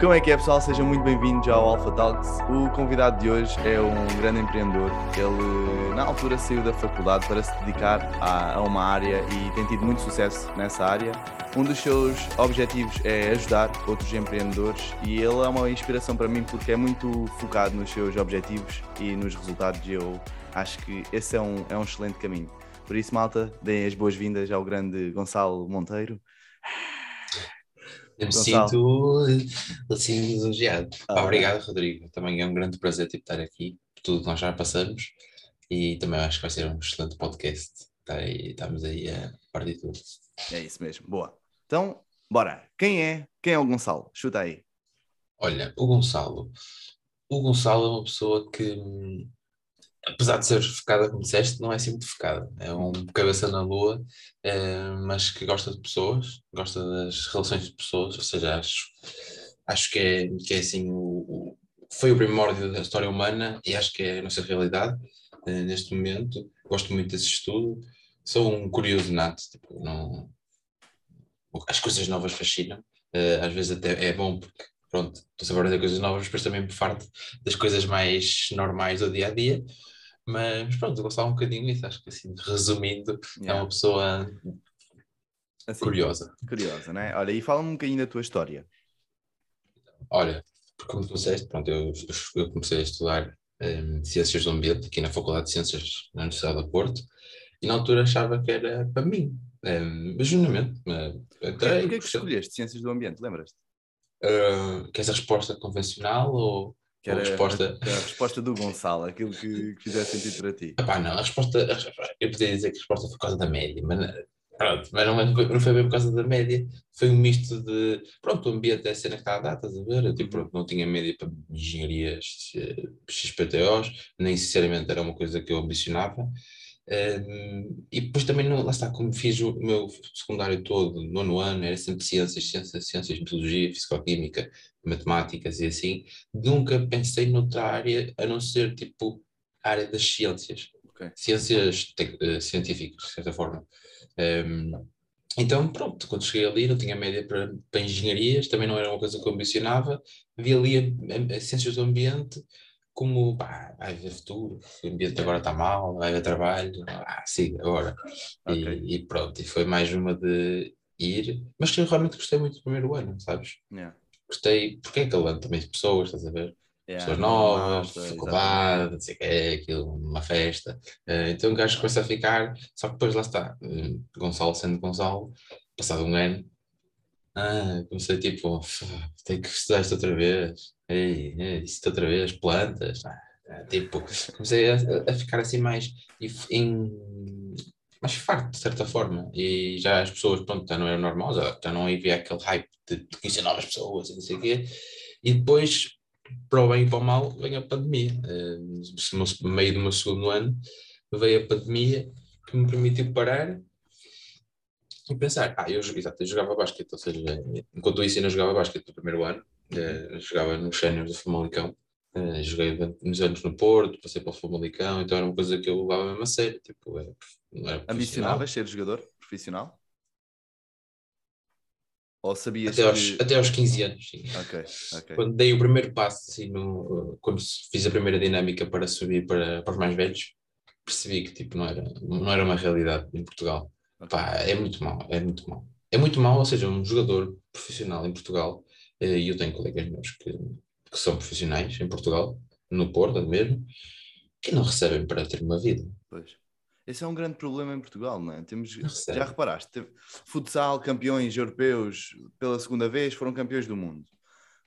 Como é que é, pessoal? Sejam muito bem-vindos ao Alpha Talks. O convidado de hoje é um grande empreendedor. Ele, na altura, saiu da faculdade para se dedicar a, a uma área e tem tido muito sucesso nessa área. Um dos seus objetivos é ajudar outros empreendedores e ele é uma inspiração para mim porque é muito focado nos seus objetivos e nos resultados. E eu acho que esse é um, é um excelente caminho. Por isso, malta, deem as boas-vindas ao grande Gonçalo Monteiro. Eu me Gonçalo. sinto assim lisonjeado. Ah. Obrigado, Rodrigo. Também é um grande prazer tipo, estar aqui, por tudo que nós já passamos, e também acho que vai ser um excelente podcast. Tá aí- estamos aí a partir tudo. É isso mesmo, boa. Então, bora. Quem é? Quem é o Gonçalo? Chuta aí. Olha, o Gonçalo. O Gonçalo é uma pessoa que, hum, apesar de ser focada, como disseste, não é assim muito focada. É um cabeça na lua, eh, mas que gosta de pessoas, gosta das relações de pessoas, ou seja, acho, acho que, é, que é assim o, o- foi o primórdio da história humana e acho que é a nossa realidade eh, neste momento. Gosto muito desse estudo. Sou um curioso nato, tipo, não, as coisas novas fascinam. Eh, às vezes até é bom porque pronto, estou sempre a aprender coisas novas, depois também me farto das coisas mais normais do dia a dia. Mas pronto, gostava um bocadinho disso, acho que assim, resumindo, é Yeah. uma pessoa Assim, curiosa. Curiosa, né? Olha, e fala-me um bocadinho da tua história. Olha, como tu disseste, pronto, eu, eu comecei a estudar em Ciências do Ambiente aqui na Faculdade de Ciências na Universidade do Porto e na altura achava que era para mim, um, mas genuinamente, mas Porquê, entrei, porquê que escolheste Ciências do Ambiente? Lembras-te? Uh, queres a resposta convencional ou Que a era resposta? a, a resposta do Gonçalo, aquilo que, que fizesse sentido para ti. Epá, não, a resposta, a eu poderia dizer que a resposta foi por causa da média, mas não- pronto, mas não, foi- não foi bem por causa da média, foi um misto de, pronto, o ambiente é a cena que está a dar, estás a ver? Eu, tipo, Uhum. pronto, não tinha média para engenharias eh, XPTOs, nem sinceramente era uma coisa que eu ambicionava. Um, e depois também, não, lá está, como fiz o meu secundário todo, nono ano, era sempre ciências, ciências, ciências, biologia, fisicoquímica, matemáticas e assim, nunca pensei noutra área a não ser tipo a área das ciências, Ok. ciências eh, científicas, de certa forma. Um, então, pronto, quando cheguei ali, não tinha média para, para engenharias, também não era uma coisa que eu ambicionava, vi ali a, a- a ciências do ambiente como, pá, vai haver futuro, o ambiente agora está mal, vai haver trabalho, ah, siga agora. E- Ok. E, pronto, e foi mais uma de ir, mas que eu realmente gostei muito do primeiro ano, sabes? Yeah. Gostei, porque é aquele ano também de pessoas, estás a ver? Yeah, pessoas novas, malta, faculdade, não sei o que é, aquilo, uma festa. Eh, então o gajo começa a ficar, só que depois lá está, eh, Gonçalo sendo Gonçalo, passado um ano, ah, comecei tipo, "F- tenho que estudar isto outra vez, ei, ei, isto outra vez, plantas, ah, ah, tipo, comecei a, a ficar assim mais em, mais farto, de certa forma, e já as pessoas, pronto, já não era normal, já, já não havia aquele hype de, de conhecer novas pessoas e não sei o quê, e depois para o bem e para o mal, vem a pandemia. Eh, No meio do meu segundo ano, veio a pandemia que me permitiu parar e pensar. Ah, eu, exato, eu jogava basquete, ou seja, enquanto isso ainda jogava basquete no primeiro ano, eh, jogava nos séniores do Famalicão. Eh, joguei durante uns anos no Porto, passei para o Famalicão, então era uma coisa que eu levava mesmo a sério. Tipo, era, não era. Ambicionavas ser jogador profissional? Ou sabias Até aos, que... até aos 15 anos, sim. Ok, ok. Quando dei o primeiro passo, assim, no, quando fiz a primeira dinâmica para subir para, para os mais velhos, percebi que tipo, não, era, não era uma realidade em Portugal. Pá, é muito mau, é muito mau. É muito mau, ou seja, um jogador profissional em Portugal, eh, e eu tenho colegas meus que, que são profissionais em Portugal, no Porto mesmo, que não recebem para ter uma vida. Pois. Esse é um grande problema em Portugal, não é? Temos, Não já reparaste, teve futsal, campeões europeus pela segunda vez, foram campeões do mundo.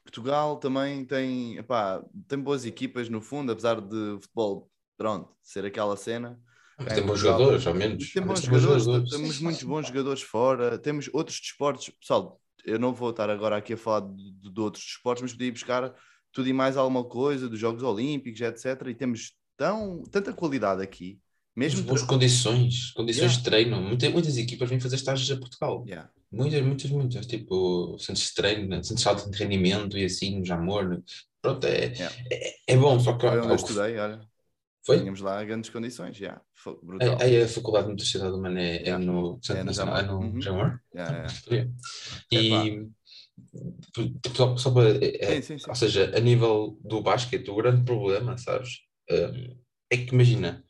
Portugal também tem, epá, tem boas equipas no fundo, apesar de futebol, pronto, ser aquela cena. Tem em bons jogadores, ao menos. Tem Ao bons menos jogadores, temos muitos bons jogadores fora, temos outros desportos, pessoal, eu não vou estar agora aqui a falar de, de outros desportos, mas podia ir buscar tudo e mais alguma coisa dos Jogos Olímpicos, etc. E temos tão, tanta qualidade aqui, mesmo boas tra- condições, condições Yeah. de treino. Muita- muitas equipas vêm fazer estágios a Portugal. Yeah. Muitas, muitas, muitas. Tipo, centros de treino, né? centros de alto rendimento e assim, no Jamor. né? Pronto, é, Yeah. é, é bom, só que. Eu ao- estudei, olha, Foi? tínhamos lá grandes condições, já, foi brutal. Aí a Faculdade de Nutricional Humana é, é Yeah. no, É no Nacional- é no Jamor. Uhum. Jamor? Yeah, yeah. Yeah. E, Só, só para, é, Sim, sim, sim. Ou seja, a nível do basquete, o grande problema, sabes, hum, é que imagina,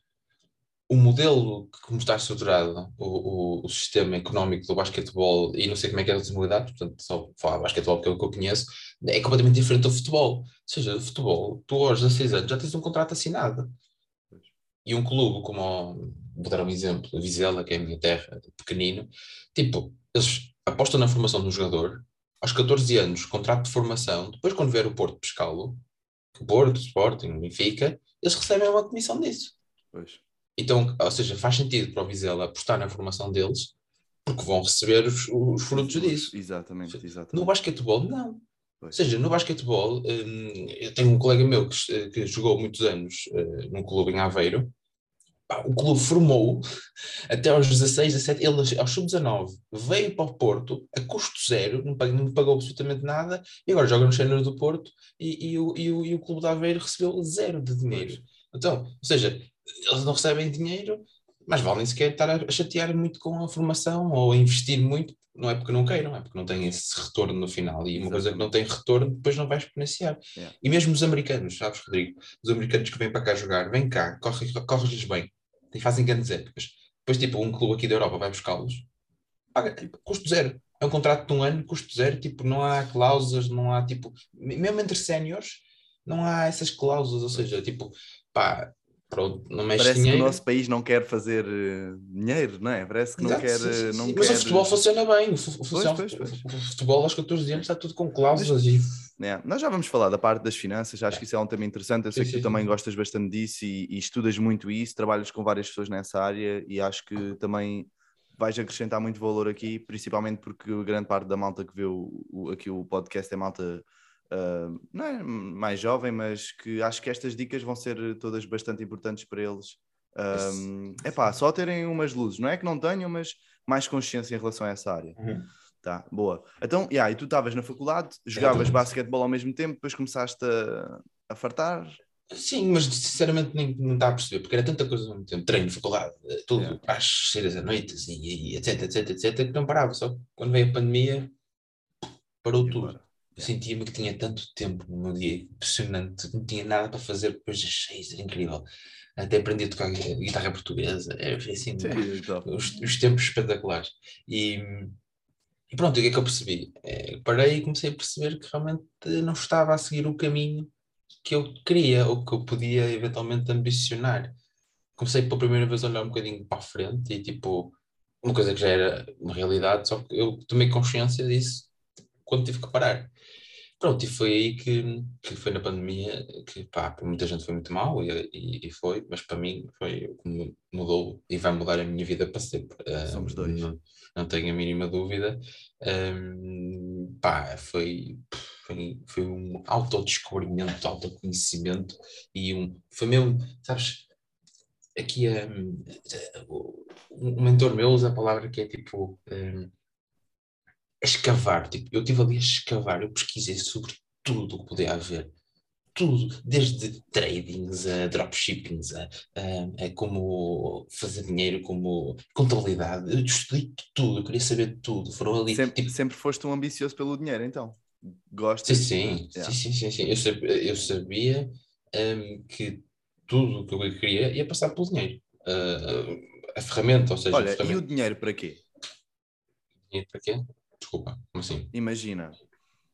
o modelo que como está estruturado, o, o, o sistema económico do basquetebol, e não sei como é que é a outra modalidade, portanto, só falar basquetebol que é o que eu conheço, é completamente diferente do futebol. Ou seja, o futebol, tu aos 16 anos já tens um contrato assinado. E um clube como, vou dar um exemplo, a Vizela, que é a minha terra, pequenino, tipo, eles apostam na formação do jogador, aos 14 anos, contrato de formação, depois quando vier o Porto pescá-lo, Porto, Sporting, Benfica, eles recebem uma comissão disso. Pois. Então, ou seja, faz sentido para o Vizela apostar na formação deles, porque vão receber os, os frutos disso. Exatamente, No exatamente. basquetebol, não. Ou seja, no basquetebol, hum, eu tenho um colega meu que, que jogou muitos anos eh, num clube em Aveiro. O clube formou até aos 16, 17, ele aos sub-19 veio para o Porto a custo zero, não pagou, não pagou absolutamente nada e agora joga no Sénior do Porto e, e, o, e, o, e o clube de Aveiro recebeu zero de dinheiro. Então, ou seja, eles não recebem dinheiro, mas valem sequer estar a chatear muito com a formação ou a investir muito, não é porque não queiram, é porque não têm esse retorno no final. E uma coisa que não tem retorno, depois não vai exponenciar. Yeah. E mesmo os americanos, sabes, Rodrigo? Os americanos que vêm para cá jogar, vêm cá, corre- corre-lhes bem e fazem grandes épocas. Depois, tipo, um clube aqui da Europa vai buscá-los, paga tipo, custo zero. É um contrato de um ano, custo zero, tipo, não há cláusulas, não há tipo, mesmo entre séniores, não há essas cláusulas, ou seja, tipo, pá, pronto, não mexe Parece que dinheiro. o nosso país não quer fazer eh, dinheiro, não é? Parece que não Exato, quer. sim, sim, eh, Não sim. quer... Mas o futebol funciona bem. O, fu- o funciona- pois, pois. o futebol aos 14 anos está tudo com cláusulas e É, nós já vamos falar da parte das finanças, acho que isso é um tema interessante. Eu sei que tu também gostas bastante disso e, e estudas muito isso, trabalhas com várias pessoas nessa área e acho que também vais acrescentar muito valor aqui, principalmente porque grande parte da malta que vê o, o- aqui o podcast é malta ah, não é mais jovem, mas que acho que estas dicas vão ser todas bastante importantes para eles. É pá, só terem umas luzes, não é que não tenham, mas mais consciência em relação a essa área. Tá, boa. Então, yeah, e tu estavas na faculdade, jogavas Exatamente. basquetebol ao mesmo tempo, depois começaste a, a fartar. Sim, mas sinceramente nem não dá a perceber, porque era tanta coisa ao mesmo tempo, treino, faculdade, tudo, Yeah. às seis da noite, e, e etc, etc, etc, que não parava. Só que quando veio a pandemia, parou E tudo. Eu sentia-me que tinha tanto tempo no meu dia, impressionante, não tinha nada para fazer depois seis, era incrível. Até aprendi a tocar gui- guitarra portuguesa, era assim, Sim, então. os, os tempos espetaculares. E, e pronto, o que é que eu percebi? Eh, parei e comecei a perceber que realmente não estava a seguir o caminho que eu queria ou que eu podia eventualmente ambicionar. Comecei pela primeira vez a olhar um bocadinho para a frente e tipo, uma coisa que já era uma realidade, só que eu tomei consciência disso quando tive que parar. Pronto, e foi aí que, que foi na pandemia que, pá, para muita gente foi muito mal e, e, e foi, mas para mim foi o que mu- mudou e vai mudar a minha vida para sempre. Ah, Somos dois. Não, não tenho a mínima dúvida. Ahm, pá, foi, foi, foi um autodescobrimento, autoconhecimento e um, foi mesmo, sabes, aqui um, um mentor meu usa a palavra que é tipo um, a escavar, tipo, eu estive ali a escavar, eu pesquisei sobre tudo o que podia haver, tudo, desde tradings a dropshippings, a, a, a como fazer dinheiro, como contabilidade, eu estudei tudo, eu queria saber tudo, foram ali, Sempre, tipo, sempre foste um ambicioso pelo dinheiro, então. Gostas? Sim, sim, Yeah. sim, sim, sim, sim. Eu sabia, eu sabia hum, que tudo o que eu queria ia passar pelo dinheiro. Ah, a ferramenta, ou seja, Olha, e o ferramenta. dinheiro para quê? Dinheiro para quê? Desculpa, como assim? Imagina,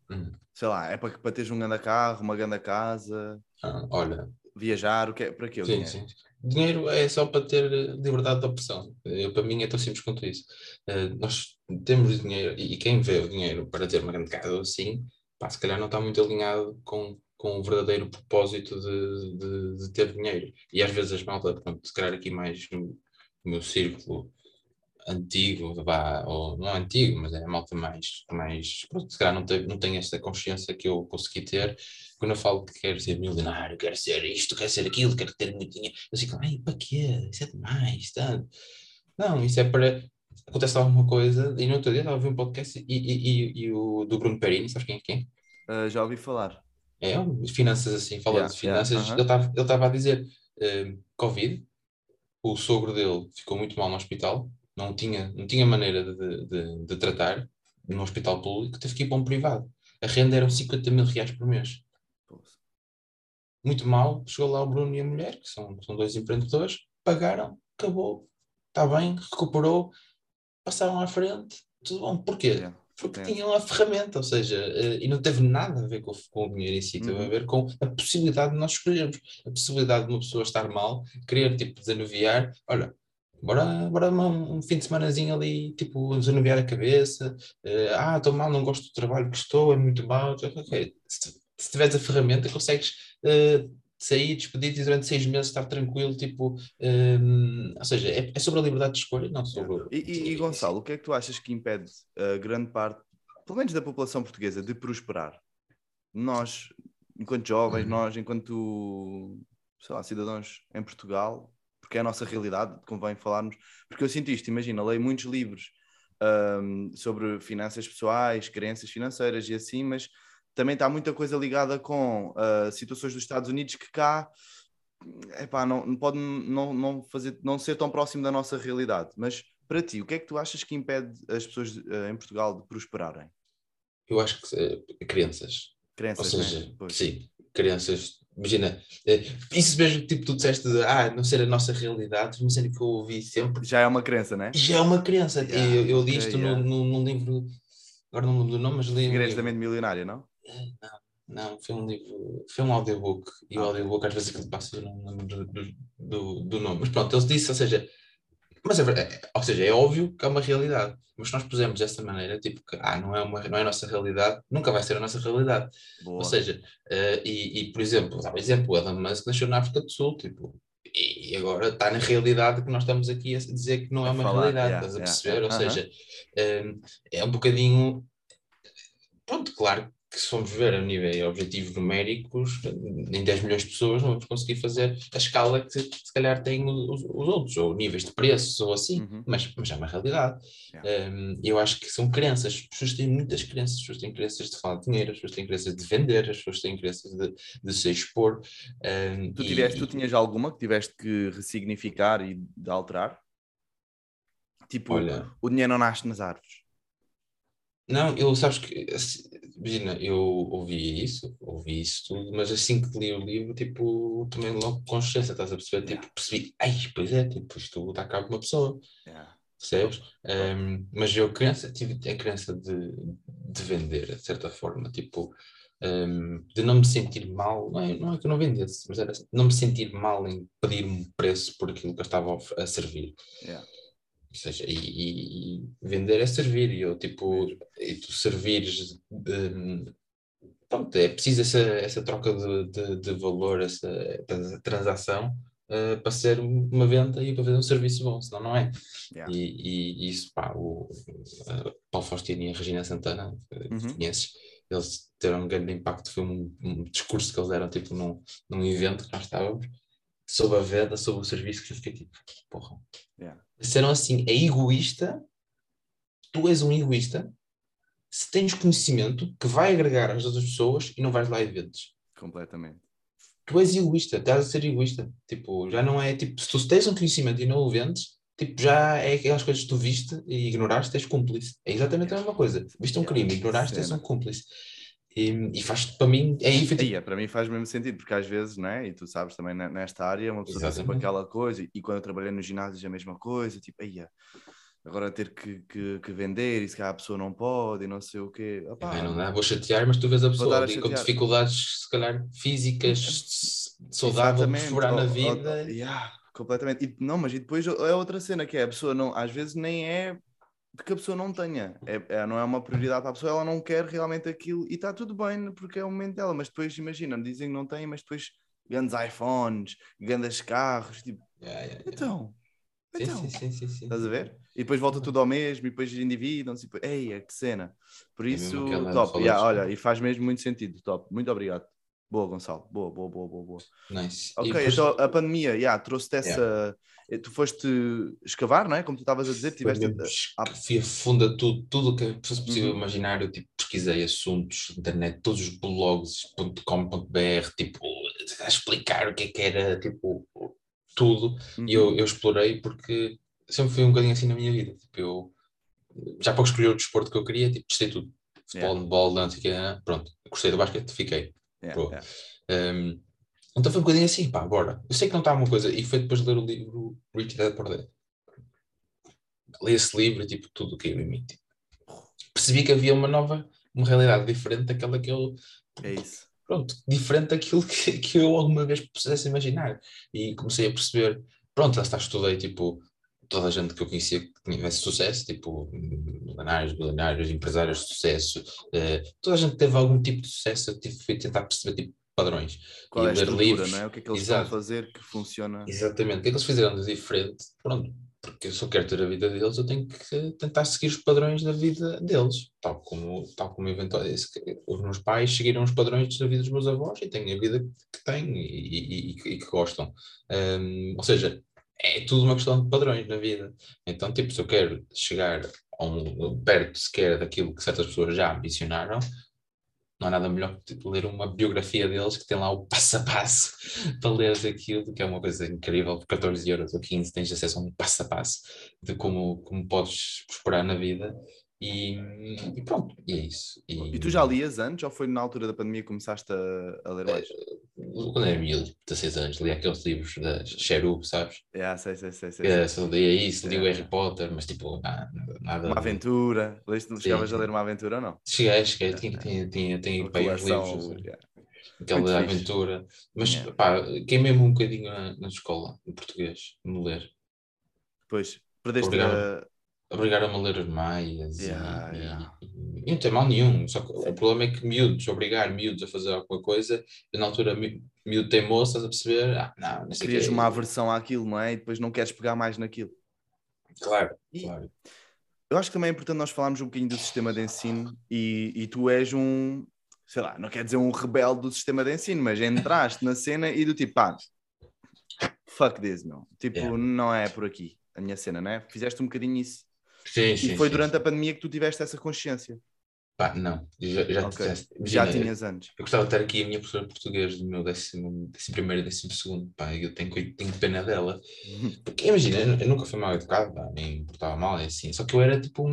Hum. sei lá, é para, para teres um grande carro, uma grande casa, Ah, olha, viajar, o que é, para quê o sim, dinheiro? sim. Dinheiro é só para ter liberdade de opção. Eu, para mim é tão simples quanto isso. Ah, nós temos dinheiro, e e quem vê o dinheiro para ter uma grande casa ou assim, pá, se calhar não está muito alinhado com, com o verdadeiro propósito de, de, de ter dinheiro. E às vezes as malta, pronto, se calhar aqui mais no, no meu círculo antigo, vá, ou não antigo, mas é a malta mais, mais pronto, se calhar não tem, não tem essa consciência que eu consegui ter. Quando eu falo que quero ser milionário, quero ser isto, quero ser aquilo, quero ter muito dinheiro, eu fico, ai, para quê? Isso é demais, tanto. Não, isso é para. Acontece alguma coisa, e no outro dia estava a ouvir um podcast e, e, e, e o do Bruno Perini, sabes quem é quem? Ah, já ouvi falar. É, finanças assim, falando Yeah, de finanças, yeah, ele estava ele estava a dizer eh, Covid, o sogro dele ficou muito mal no hospital, não tinha, não tinha maneira de, de, de tratar, num hospital público, teve que ir para um privado. A renda eram 50 mil reais por mês. Muito mal, chegou lá o Bruno e a mulher, que são, são dois empreendedores, pagaram, acabou, está bem, recuperou, passaram à frente, tudo bom. Porquê? Porque tinham a ferramenta, ou seja, eh, e não teve nada a ver com, com o dinheiro em si, teve a Uhum. ver com a possibilidade de nós escolhermos, a possibilidade de uma pessoa estar mal, querer tipo desanuviar, olha, bora, bora uma- um fim de semanazinho ali, tipo, desanuviar a cabeça, eh, ah, estou mal, não gosto do trabalho que estou, é muito mal, ok, se, se tiveres a ferramenta consegues eh, sair, despedir-te e durante seis meses estar tranquilo, tipo, eh, ou seja, é, é sobre a liberdade de escolha, não sobre... E, e- e, Gonçalo, o que é que tu achas que impede a grande parte, pelo menos da população portuguesa, de prosperar? Nós, enquanto jovens, Uhum. nós, enquanto, sei lá, cidadãos em Portugal, porque é a nossa realidade, convém falarmos, porque eu sinto isto, imagina, leio muitos livros ahm, sobre finanças pessoais, crenças financeiras e assim, mas também está muita coisa ligada com ah, situações dos Estados Unidos que cá epá, não, não pode não, não, fazer, não ser tão próximo da nossa realidade. Mas para ti, o que é que tu achas que impede as pessoas eh, em Portugal de prosperarem? Eu acho que eh, crianças, Crenças, Ou seja, né? Sim, crianças, imagina, eh, isso mesmo que tipo, tu disseste de ah, não ser a nossa realidade, uma cena que eu ouvi sempre, Já é uma crença, né? já é uma criança. Yeah, eu, eu li isto yeah. num, num, livro, agora não lembro do nome, mas li Segredos da mente milionária, não? Não, foi um livro, foi um audiobook, e o Ah. audiobook às vezes aquilo passa, eu não lembro do, do, do nome, mas pronto, ele disse, ou seja, mas é verdade, é- ou seja, é óbvio que é uma realidade, mas se nós pusermos dessa maneira, tipo, que ah, não é, uma, não é a nossa realidade, nunca vai ser a nossa realidade. Boa. Ou seja, eh, e, e, por exemplo, dar um exemplo, o Elon Musk nasceu na África do Sul, tipo, e agora está na realidade que nós estamos aqui a dizer que não é uma falar, realidade, yeah, estás a perceber? yeah, Ou aham. seja, eh, é um bocadinho. Pronto, claro que se formos ver a nível de objetivos numéricos, em 10 milhões de pessoas não vamos conseguir fazer a escala que se, calhar têm os, os outros, ou níveis de preços, ou assim, Uhum. mas, mas é uma realidade. Yeah. Um, eu acho que são crenças. As pessoas têm muitas crenças. As pessoas têm crenças de falar de dinheiro, as pessoas têm crenças de vender, as pessoas têm crenças de, de se expor. um, Tu, e- tiveste, tu tinhas alguma que tiveste que ressignificar e de alterar? Tipo, Olha, o dinheiro não nasce nas árvores. Não, eu sabes que, assim, imagina, eu ouvi isso, ouvi isso tudo, mas assim que li o livro, tipo, tomei logo consciência, estás a perceber? Yeah. Tipo, percebi, ai, pois é, tipo, isto está cá com uma pessoa. Yeah. percebes? Um, mas eu criança, tive a crença de, de vender, de certa forma, tipo, um, de não me sentir mal, não é, não é que eu não vendesse, mas era não me sentir mal em pedir um preço por aquilo que eu estava a servir. Yeah. Ou seja, e, e- vender é servir, e eu, tipo, e tu servires, um, pronto, é preciso essa, essa troca de, de, de valor, essa trans- transação, uh, para ser uma venda e para fazer um serviço bom, senão não é. Yeah. E, e- e isso, pá, o, Paulo Faustino e a Regina Santana, eh, Uhum. conheces, eles tiveram um grande impacto. Foi um, um discurso que eles deram, tipo, num, num evento que nós estávamos, sobre a venda, sobre o serviço, que eu fiquei tipo, porra. Yeah. Disseram assim: é egoísta, tu és um egoísta, se tens conhecimento que vai agregar às outras pessoas e não vais lá e vendes. Completamente. Tu és egoísta, estás a ser egoísta. Tipo, já não é tipo, se tu tens um conhecimento e não o vendes, tipo, já é aquelas coisas que tu viste e ignoraste, és cúmplice. É exatamente a mesma coisa. Viste um Yeah, crime, ignoraste, és um cúmplice. E, e faz para mim, é efetivo. Aí, é, para mim faz mesmo sentido, porque às vezes, não é? E tu sabes também ne- nesta área, uma pessoa está sempre Exatamente. aquela coisa, e quando eu trabalhei no ginásio é a mesma coisa, tipo, aí, agora ter que, que, que vender, e se calhar a pessoa não pode, e não sei o quê. Opá, Ai, não dá, vou chatear, mas tu vês a pessoa ali com dificuldades, se calhar, físicas, saudável, furar na ou- ou- vida. yeah, completamente. E, não, mas e depois é outra cena que é a pessoa não, às vezes nem é de que a pessoa não tenha, é, é- não é uma prioridade para a pessoa, ela não quer realmente aquilo e está tudo bem porque é o momento dela, mas depois imagina, dizem que não tem, mas depois grandes iPhones, grandes carros, tipo, Yeah, yeah, yeah. então, Sim, então, sim, sim, sim, sim. estás a ver? E depois volta tudo ao mesmo e depois endividam-se, e ei, que cena. Por É isso, top, yeah, olha, e faz mesmo muito sentido, top, muito obrigado. Boa, Gonçalo, boa, boa, boa, boa, boa. Nice. Ok, depois- então a pandemia, yeah, trouxe-te essa. Tu foste escavar, não é? Como tu estavas a dizer, tiveste. fui a fundo a tudo, tudo o que fosse possível Uhum. imaginar. Eu tipo, pesquisei assuntos, internet, todos os blogs.com.br, tipo, a explicar o que é que era, tipo, tudo. uhum, E eu, eu explorei porque sempre fui um bocadinho assim na minha vida. Tipo, eu já para escolher o desporto que eu queria, tipo, testei tudo. Futebol, Yeah. handball, dança, que é, pronto. Gostei do basquete, fiquei. Yeah, Pô. yeah. Um, então foi um bocadinho assim, pá, bora. Eu sei que não está uma coisa, e foi depois de ler o livro Rich Dad Poor Dad. Li esse livro e tipo, tudo caiu em mim. tipo. Percebi que havia uma nova, uma realidade diferente daquela que eu, É isso. pronto, diferente daquilo que, que eu alguma vez pudesse imaginar. E comecei a perceber, pronto, lá está, estudei, tipo, toda a gente que eu conhecia que tivesse sucesso, tipo, milionários, bilionários, empresários de sucesso, eh, toda a gente teve algum tipo de sucesso, eu tive, fui tentar perceber, tipo, padrões. Qual E é ler livros. não é? O que é que eles Exato. estão a fazer que funciona? Exatamente. O que é que eles fizeram de diferente? Pronto, porque se eu quero ter a vida deles, eu tenho que tentar seguir os padrões da vida deles, tal como, tal como eventualmente os meus pais seguiram os padrões da vida dos meus avós e têm a vida que têm e, e- e- que gostam. Hum, ou seja, é tudo uma questão de padrões na vida. Então, tipo, se eu quero chegar um, perto sequer daquilo que certas pessoas já ambicionaram, não há nada melhor que tipo, ler uma biografia deles que tem lá o passo a passo para leres aquilo, que é uma coisa incrível, por 14 euros ou 15 tens acesso a um passo a passo de como, como podes prosperar na vida e, e pronto, e é isso. E tu já lias antes ou foi na altura da pandemia que começaste a, a ler mais? Quando era miúdo, 16 anos, li aqueles livros da Cherub, sabes? É, sei, sei, sei. sei, É, sei. só lia isso, li o É. Harry Potter, mas tipo, nada, nada Uma aventura. Leste- Chegavas a ler uma aventura ou não? Cheguei, cheguei, tinha, tinha, tinha, tinha uns coleção, livros, yeah. aquela Muito fixe. aventura, mas Yeah. pá, queimei-me um bocadinho na, na escola, em português, no ler. Pois, perdeste Obrigado. a... Obrigaram-me a ler os maias Yeah, e, yeah. e- e não tem mal nenhum, só que o problema é que miúdos, obrigar miúdos a fazer alguma coisa, eu, na altura mi- miúdo teimoso, estás a perceber? Ah, não, não sei o Querias quê. uma aversão àquilo, não é? E depois não queres pegar mais naquilo. Claro, E- claro. Eu acho que também é importante nós falarmos um bocadinho do sistema de ensino e, e tu és um, sei lá, não quer dizer um rebelde do sistema de ensino, mas entraste na cena e do tipo, pá, fuck this, meu. Tipo, Yeah. não é por aqui a minha cena, não é? Fizeste um bocadinho isso. Sim, sim, e foi sim, durante a pandemia que tu tiveste essa consciência. Pá, não, já, já, Ok. já, Já tinhas antes. Eu gostava de ter aqui a minha professora de português do meu décimo, décimo primeiro e décimo segundo, pá, eu tenho, tenho pena dela. Porque imagina, eu, eu nunca fui mal educado, pá, nem portava mal, é assim, só que eu era tipo um.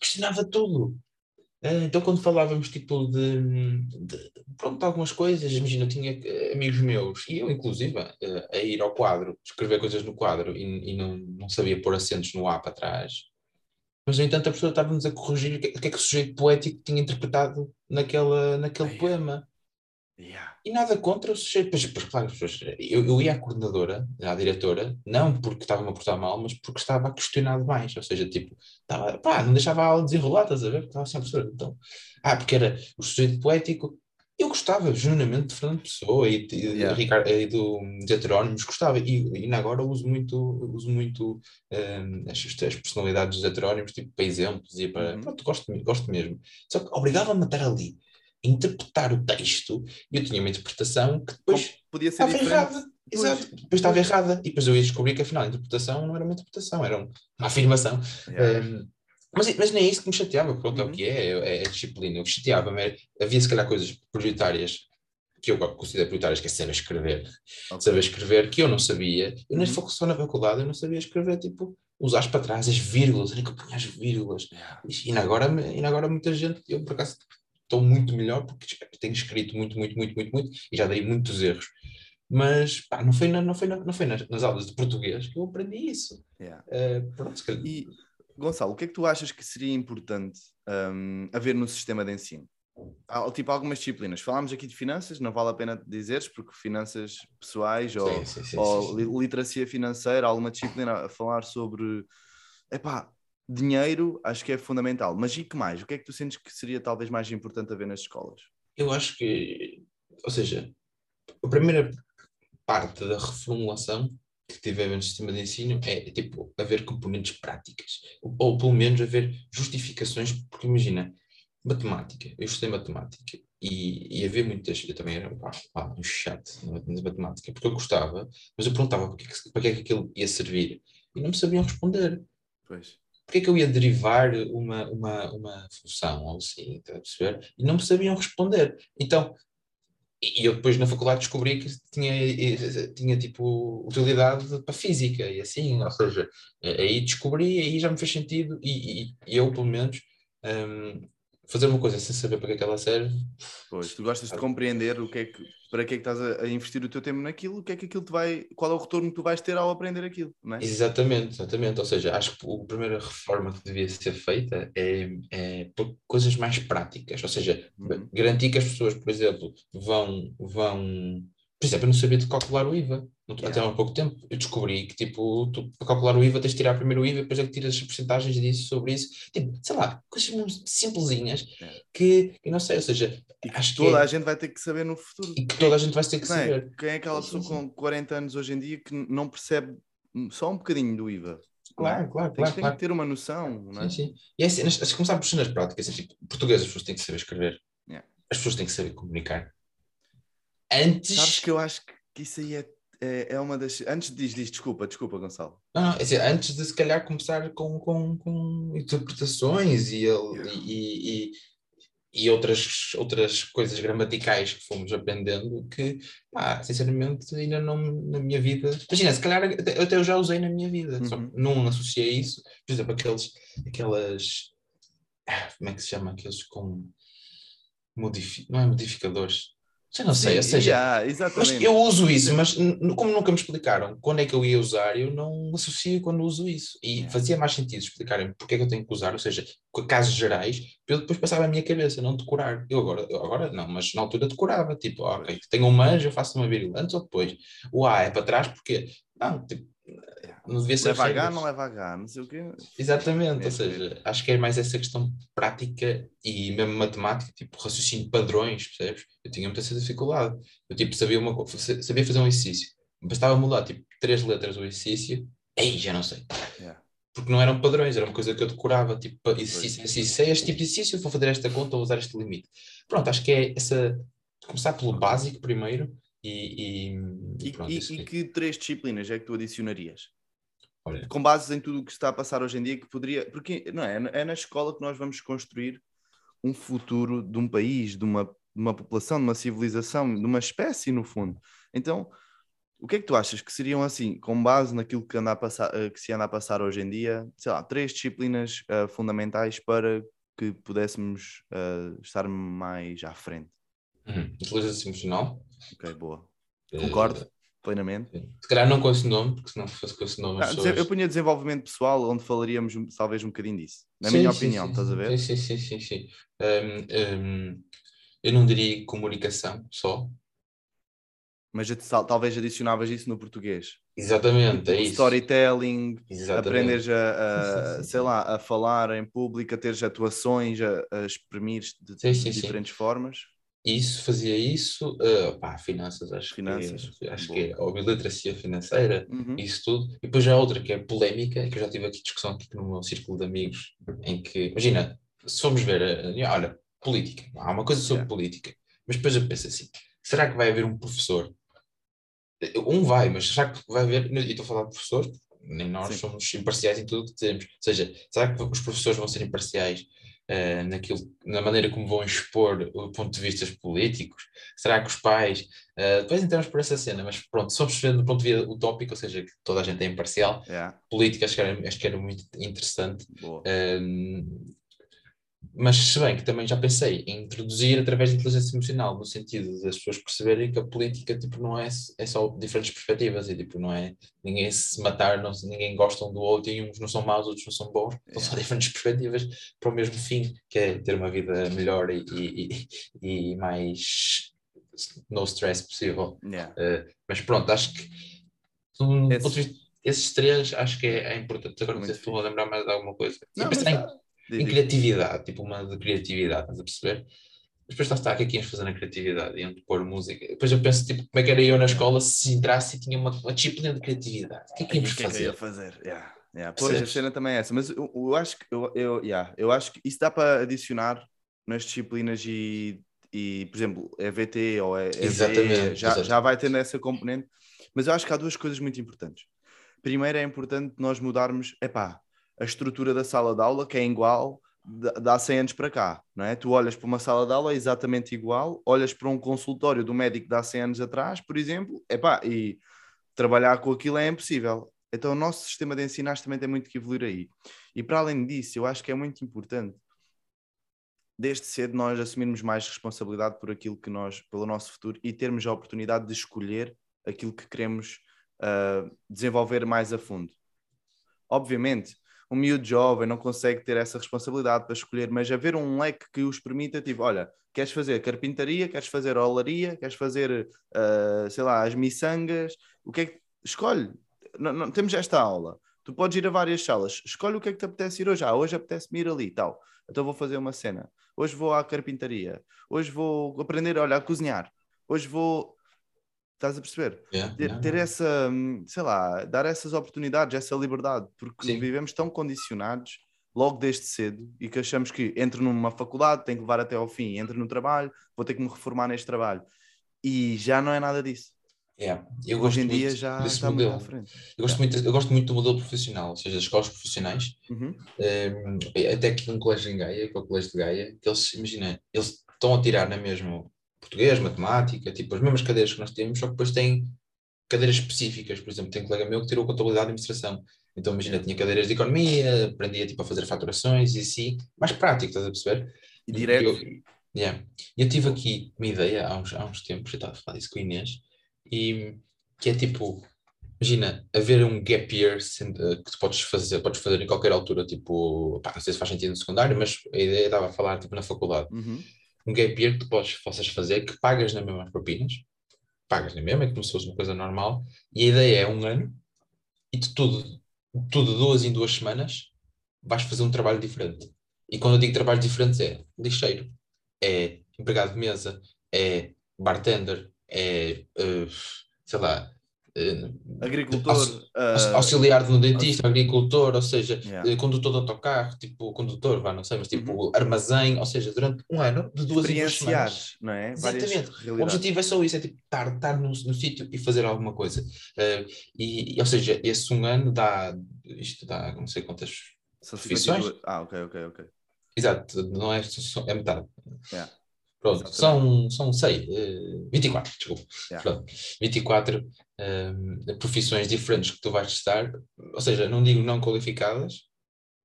questionava tudo. Eh, Então, quando falávamos tipo de, de pronto, algumas coisas, imagina, eu tinha eh, amigos meus, e eu inclusive, eh, a ir ao quadro, escrever coisas no quadro e, e não, não sabia pôr acentos no A para trás. Mas, no entanto, a pessoa estava-nos a corrigir o que, o que é que o sujeito poético tinha interpretado naquela, naquele Ai, poema. Yeah. E nada contra o sujeito. Claro, eu, eu ia à coordenadora, à diretora, não porque estava-me a portar mal, mas porque estava a questionar demais. Ou seja, tipo, estava, pá, não deixava a aula desenrolar, estás a ver? Porque Estava sempre a professora. Então, ah, porque era o sujeito poético. Eu gostava, genuinamente, de Fernando Pessoa e, de, Yeah. Ricardo, e do, dos heterónimos, gostava. E, e ainda agora uso muito, uso muito hum, as, as personalidades dos heterónimos, tipo, para exemplos e para. Uhum. Pronto, gosto, gosto mesmo. Só que obrigava-me a estar ali, interpretar o texto, e eu tinha uma interpretação que depois Podia ser estava diferente. errada. Exato, depois estava errada. E depois eu ia descobrir que afinal a interpretação não era uma interpretação, era um- uma afirmação. Yeah. Um, mas, mas nem é isso que me chateava, pronto, é Uhum. o que é, é, é a disciplina. O que chateava-me era, havia se calhar coisas prioritárias que eu considero prioritárias, que é saber escrever. Ok. Saber escrever que eu não sabia. Eu nem Uhum. só na faculdade, eu não sabia escrever, tipo, usar para trás as vírgulas, era que eu punha as vírgulas. E agora, ainda agora muita gente, eu por acaso estou muito melhor porque tenho escrito muito, muito, muito, muito, muito e já dei muitos erros. Mas pá, não foi, na, não foi, na, não foi nas, nas aulas de português que eu aprendi isso. Yeah. Eh, pronto, se E, Gonçalo, o que é que tu achas que seria importante hum, haver no sistema de ensino? Há, tipo, algumas disciplinas. Falámos aqui de finanças, não vale a pena dizeres, porque finanças pessoais ou, Sim, ou sim, sim. li- literacia financeira, alguma disciplina a falar sobre epá, dinheiro, acho que é fundamental. Mas e que mais? O que é que tu sentes que seria talvez mais importante haver nas escolas? Eu acho que, ou seja, a primeira parte da reformulação que tiver no sistema de ensino é tipo haver componentes práticas, ou, pelo menos haver justificações, porque imagina, matemática, eu estudei matemática e, e havia muitas, eu também era pá, pá, um chato na matemática, porque eu gostava, mas eu perguntava para é que- para que é que aquilo ia servir e não me sabiam responder. Pois. Porque é que eu ia derivar uma, uma, uma função ou assim, estás a perceber? E não me sabiam responder. Então, E eu depois na faculdade descobri que tinha, tinha tipo utilidade para física e assim, ou seja, aí descobri, aí já me fez sentido e, e, e eu pelo menos um, fazer uma coisa sem saber para que é que ela serve. Pois, tu gostas de compreender o que é que, para que é que estás a, investir o teu tempo naquilo, o que é que aquilo te vai, qual é o retorno que tu vais ter ao aprender aquilo, não é? Exatamente, exatamente. Ou seja, acho que a primeira reforma que devia ser feita é, é por coisas mais práticas, ou seja, uhum. garantir que as pessoas, por exemplo, vão, vão por exemplo, eu não sabia de calcular o IVA. Yeah. Até há pouco tempo eu descobri que, tipo, tu, para calcular o IVA tens de tirar primeiro o IVA e depois é que tiras as porcentagens disso, sobre isso. Tipo, sei lá, coisas mesmo simplesinhas yeah. que, eu não sei, ou seja, e acho que toda é... a gente vai ter que saber no futuro. E que toda a gente vai ter que não é? saber. Quem é aquela pessoa com 40 anos hoje em dia que não percebe só um bocadinho do IVA? Claro, claro, tem, claro. Tem claro. que ter uma noção, não é? Sim, sim. E é assim, nas, começar por cenas práticas, tipo, português as pessoas têm que saber escrever. Yeah. As pessoas têm que saber comunicar. Antes... Sabes que eu acho que isso aí é, é, é uma das. Antes diz, diz, desculpa, desculpa, Gonçalo. Não, não, assim, antes de se calhar começar com, com, com interpretações e, yeah. e, e, e, outras, outras coisas gramaticais que fomos aprendendo que, pá, sinceramente, ainda não na minha vida. Imagina, se calhar até, até eu já usei na minha vida, uhum. só não associei isso. Por exemplo, aqueles, aquelas. Como é que se chama? Aqueles com. Modifi... Não é modificadores já não sei, Sim, ou seja, yeah, exatamente. eu uso isso, mas como nunca me explicaram quando é que eu ia usar, eu não associo quando uso isso. E yeah. fazia mais sentido explicarem porque é que eu tenho que usar, ou seja, casos gerais, para eu depois passar a minha cabeça, não decorar. Eu agora, eu agora não, mas na altura decorava, tipo, ok, tenho um manjo, eu faço uma vírgula antes ou depois. O A é para trás porque, não, tipo, não devia ser leva H, não leva H, não sei o quê. Exatamente, é, ou seja, é. acho que é mais essa questão prática e mesmo matemática, tipo raciocínio padrões, percebes? Eu tinha muita essa dificuldade. Eu tipo sabia, uma, sabia fazer um exercício, bastava mudar tipo três letras do exercício, aí já não sei. Yeah. Porque não eram padrões, era uma coisa que eu decorava, tipo, exercício, exercício, sei este tipo de exercício, vou fazer esta conta ou usar este limite. Pronto, acho que é essa, começar pelo básico primeiro, e, e, e, pronto, e, e que três disciplinas é que tu adicionarias? Olha. Com base em tudo o que está a passar hoje em dia, que poderia. Porque não é, é na escola que nós vamos construir um futuro de um país, de uma, de uma população, de uma civilização, de uma espécie, no fundo. Então, o que é que tu achas que seriam assim, com base naquilo que, anda a passar, eh, que se anda a passar hoje em dia, sei lá, três disciplinas uh, fundamentais para que pudéssemos uh, estar mais à frente? Uhum. Inteligência emocional. Ok, boa. Eh, Concordo uh, plenamente. Se calhar não com esse nome, porque se não fosse com esse nome. Ah, pessoas... Eu punha desenvolvimento pessoal, onde falaríamos talvez um bocadinho disso. Na sim, minha sim, opinião, sim, estás a ver? Sim, sim, sim, sim. Um, um, eu não diria comunicação só. Mas talvez adicionavas isso no português. Exatamente, é isso. Storytelling, aprenderes a, a sei lá, a falar em público, a teres atuações, a, a exprimir de, sim, sim, de diferentes formas. Isso, fazia isso, uh, pá, finanças, acho finanças, que é, acho que é, ou literacia financeira, uhum. isso tudo. E depois já há outra que é polémica, que eu já tive aqui discussão aqui no meu círculo de amigos, em que, imagina, se formos ver, olha, política, há uma coisa sobre política, mas depois eu penso assim, será que vai haver um professor um vai, mas será que vai haver, e estou a falar de professores, nem nós Sim. somos imparciais em tudo o que dizemos. Ou seja, será que os professores vão ser imparciais uh, naquilo, na maneira como vão expor o ponto de vista políticos? Será que os pais. Uh, depois entramos por essa cena, mas pronto, se formos do ponto de vista utópico, ou seja, que toda a gente é imparcial, yeah. política acho que, era, acho que era muito interessante. Uh, mas se bem que também já pensei em introduzir através da inteligência emocional, no sentido das pessoas perceberem que a política tipo, não é, é só diferentes perspectivas e tipo, não é ninguém se matar, não, ninguém gosta um do outro e uns não são maus, outros não são bons, são só diferentes perspectivas para o mesmo fim, que é ter uma vida melhor e, e, e mais no stress possível. Yeah. Uh, mas pronto, acho que um, Esse... esses três acho que é, é importante. Agora não sei se estou a lembrar mais de alguma coisa. Não, mas, em criatividade, tipo uma de criatividade, estás a perceber? Mas depois lá está, o que é que ias fazer na criatividade? Iam pôr música. Depois eu penso, tipo, como é que era eu na escola se entrasse e tinha uma, uma disciplina de criatividade? O que é que íamos fazer? Que é que ia fazer? Yeah. Yeah. Pois, a cena também é essa, mas eu, eu acho que eu, eu, yeah, eu acho que isso dá para adicionar nas disciplinas e, e por exemplo, EVT ou EVE, exatamente, já, exatamente. já vai tendo essa componente, mas eu acho que há duas coisas muito importantes. Primeiro é importante nós mudarmos, epá, a estrutura da sala de aula, que é igual de há 100 anos para cá, não é? Tu olhas para uma sala de aula é exatamente igual, olhas para um consultório do médico de há 100 anos atrás, por exemplo, epá, e trabalhar com aquilo é impossível. Então o nosso sistema de ensino também tem muito que evoluir aí. E para além disso, eu acho que é muito importante, desde cedo, nós assumirmos mais responsabilidade por aquilo que nós, pelo nosso futuro, e termos a oportunidade de escolher aquilo que queremos uh, desenvolver mais a fundo. Obviamente, um miúdo jovem não consegue ter essa responsabilidade para escolher, mas haver um leque que os permita, tipo, olha, queres fazer carpintaria, queres fazer olaria, queres fazer, uh, sei lá, as miçangas, o que é que... Escolhe. Não, não, temos esta aula. Tu podes ir a várias salas. Escolhe o que é que te apetece ir hoje. Ah, hoje apetece-me ir ali tal. Então vou fazer uma cena. Hoje vou à carpintaria. Hoje vou aprender, olha, a cozinhar. Hoje vou Estás a perceber? Yeah, ter, yeah, ter yeah. essa, hum, sei lá, dar essas oportunidades, essa liberdade, porque Sim. vivemos tão condicionados logo desde cedo e que achamos que entro numa faculdade, tenho que levar até ao fim, entro no trabalho, vou ter que me reformar neste trabalho. E já não é nada disso. Yeah. Eu gosto Hoje em muito dia já está modelo. muito à frente. Eu gosto, muito, eu gosto muito do modelo profissional, ou seja, das escolas profissionais. Uhum. Um, até aqui num colégio em Gaia, que é o colégio de Gaia, que eles, imagina, eles estão a tirar na mesma português, matemática, tipo as mesmas cadeiras que nós temos, só que depois têm cadeiras específicas. Por exemplo, tem um colega meu que tirou contabilidade e administração. Então, imagina, tinha cadeiras de economia, aprendia tipo, a fazer faturações e assim, mais prático, estás a perceber? E direto. Eu, yeah. eu tive aqui uma ideia há uns, há uns tempos, eu estava a falar disso com a Inês, e que é tipo, imagina, haver um gap year sendo- que tu podes fazer, podes fazer em qualquer altura, tipo, pá, não sei se faz sentido no secundário, mas a ideia estava a falar tipo na faculdade. Uhum. Um gap year que tu podes, possas fazer, que pagas na mesma as propinas, pagas na mesma, é como se fosse uma coisa normal, e a ideia é um ano, e tu tudo, tudo duas em duas semanas, vais fazer um trabalho diferente. E quando eu digo trabalho diferente é lixeiro, é empregado de mesa, é bartender, é, eh, sei lá, Agricultor. Aux- ah, auxiliar de um dentista, agricultor, ou seja, Yeah. eh, condutor de autocarro, tipo condutor, vá, não sei, mas tipo armazém, ou seja, durante um ano, de duas em duas semanas. não é? Várias Exatamente. O objetivo é só isso, é tipo estar, estar no, no sítio e fazer alguma coisa. Eh, e, ou seja, esse um ano dá, isto dá não sei quantas, São profissões? 52. Ah, ok, ok, ok. exato, não é, é metade. Yeah. Pronto, são, são sei, eh, 24, desculpa. Yeah. Pronto, 24 eh, profissões diferentes que tu vais testar, ou seja, não digo não qualificadas,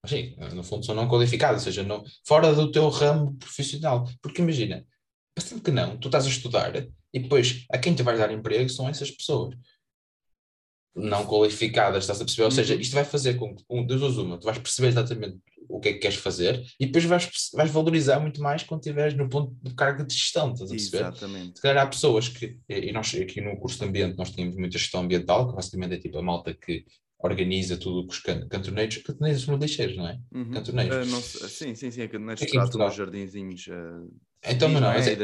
mas sim, no fundo são não qualificadas, ou seja, não, fora do teu ramo profissional. Porque imagina, bastante que não, tu estás a estudar e depois a quem te vais dar emprego são essas pessoas não qualificadas, estás a perceber? Ou seja, Uhum. isto vai fazer com que, um, duas uma, tu vais perceber exatamente o que é que queres fazer e depois vais, vais valorizar muito mais quando estiveres no ponto de carga de gestão, estás a perceber? Exatamente. Se calhar há pessoas que, e nós aqui no curso de ambiente nós tínhamos muita gestão ambiental, que basicamente é tipo a malta que organiza tudo com os can- cantoneiros, cantoneiros são lixeiros, não é? Uhum. Cantoneiros. Ah, não sim, sim, sim. É que neste Aqui em tratam os jardinzinhos. ah, Então, mas não, é? mas é,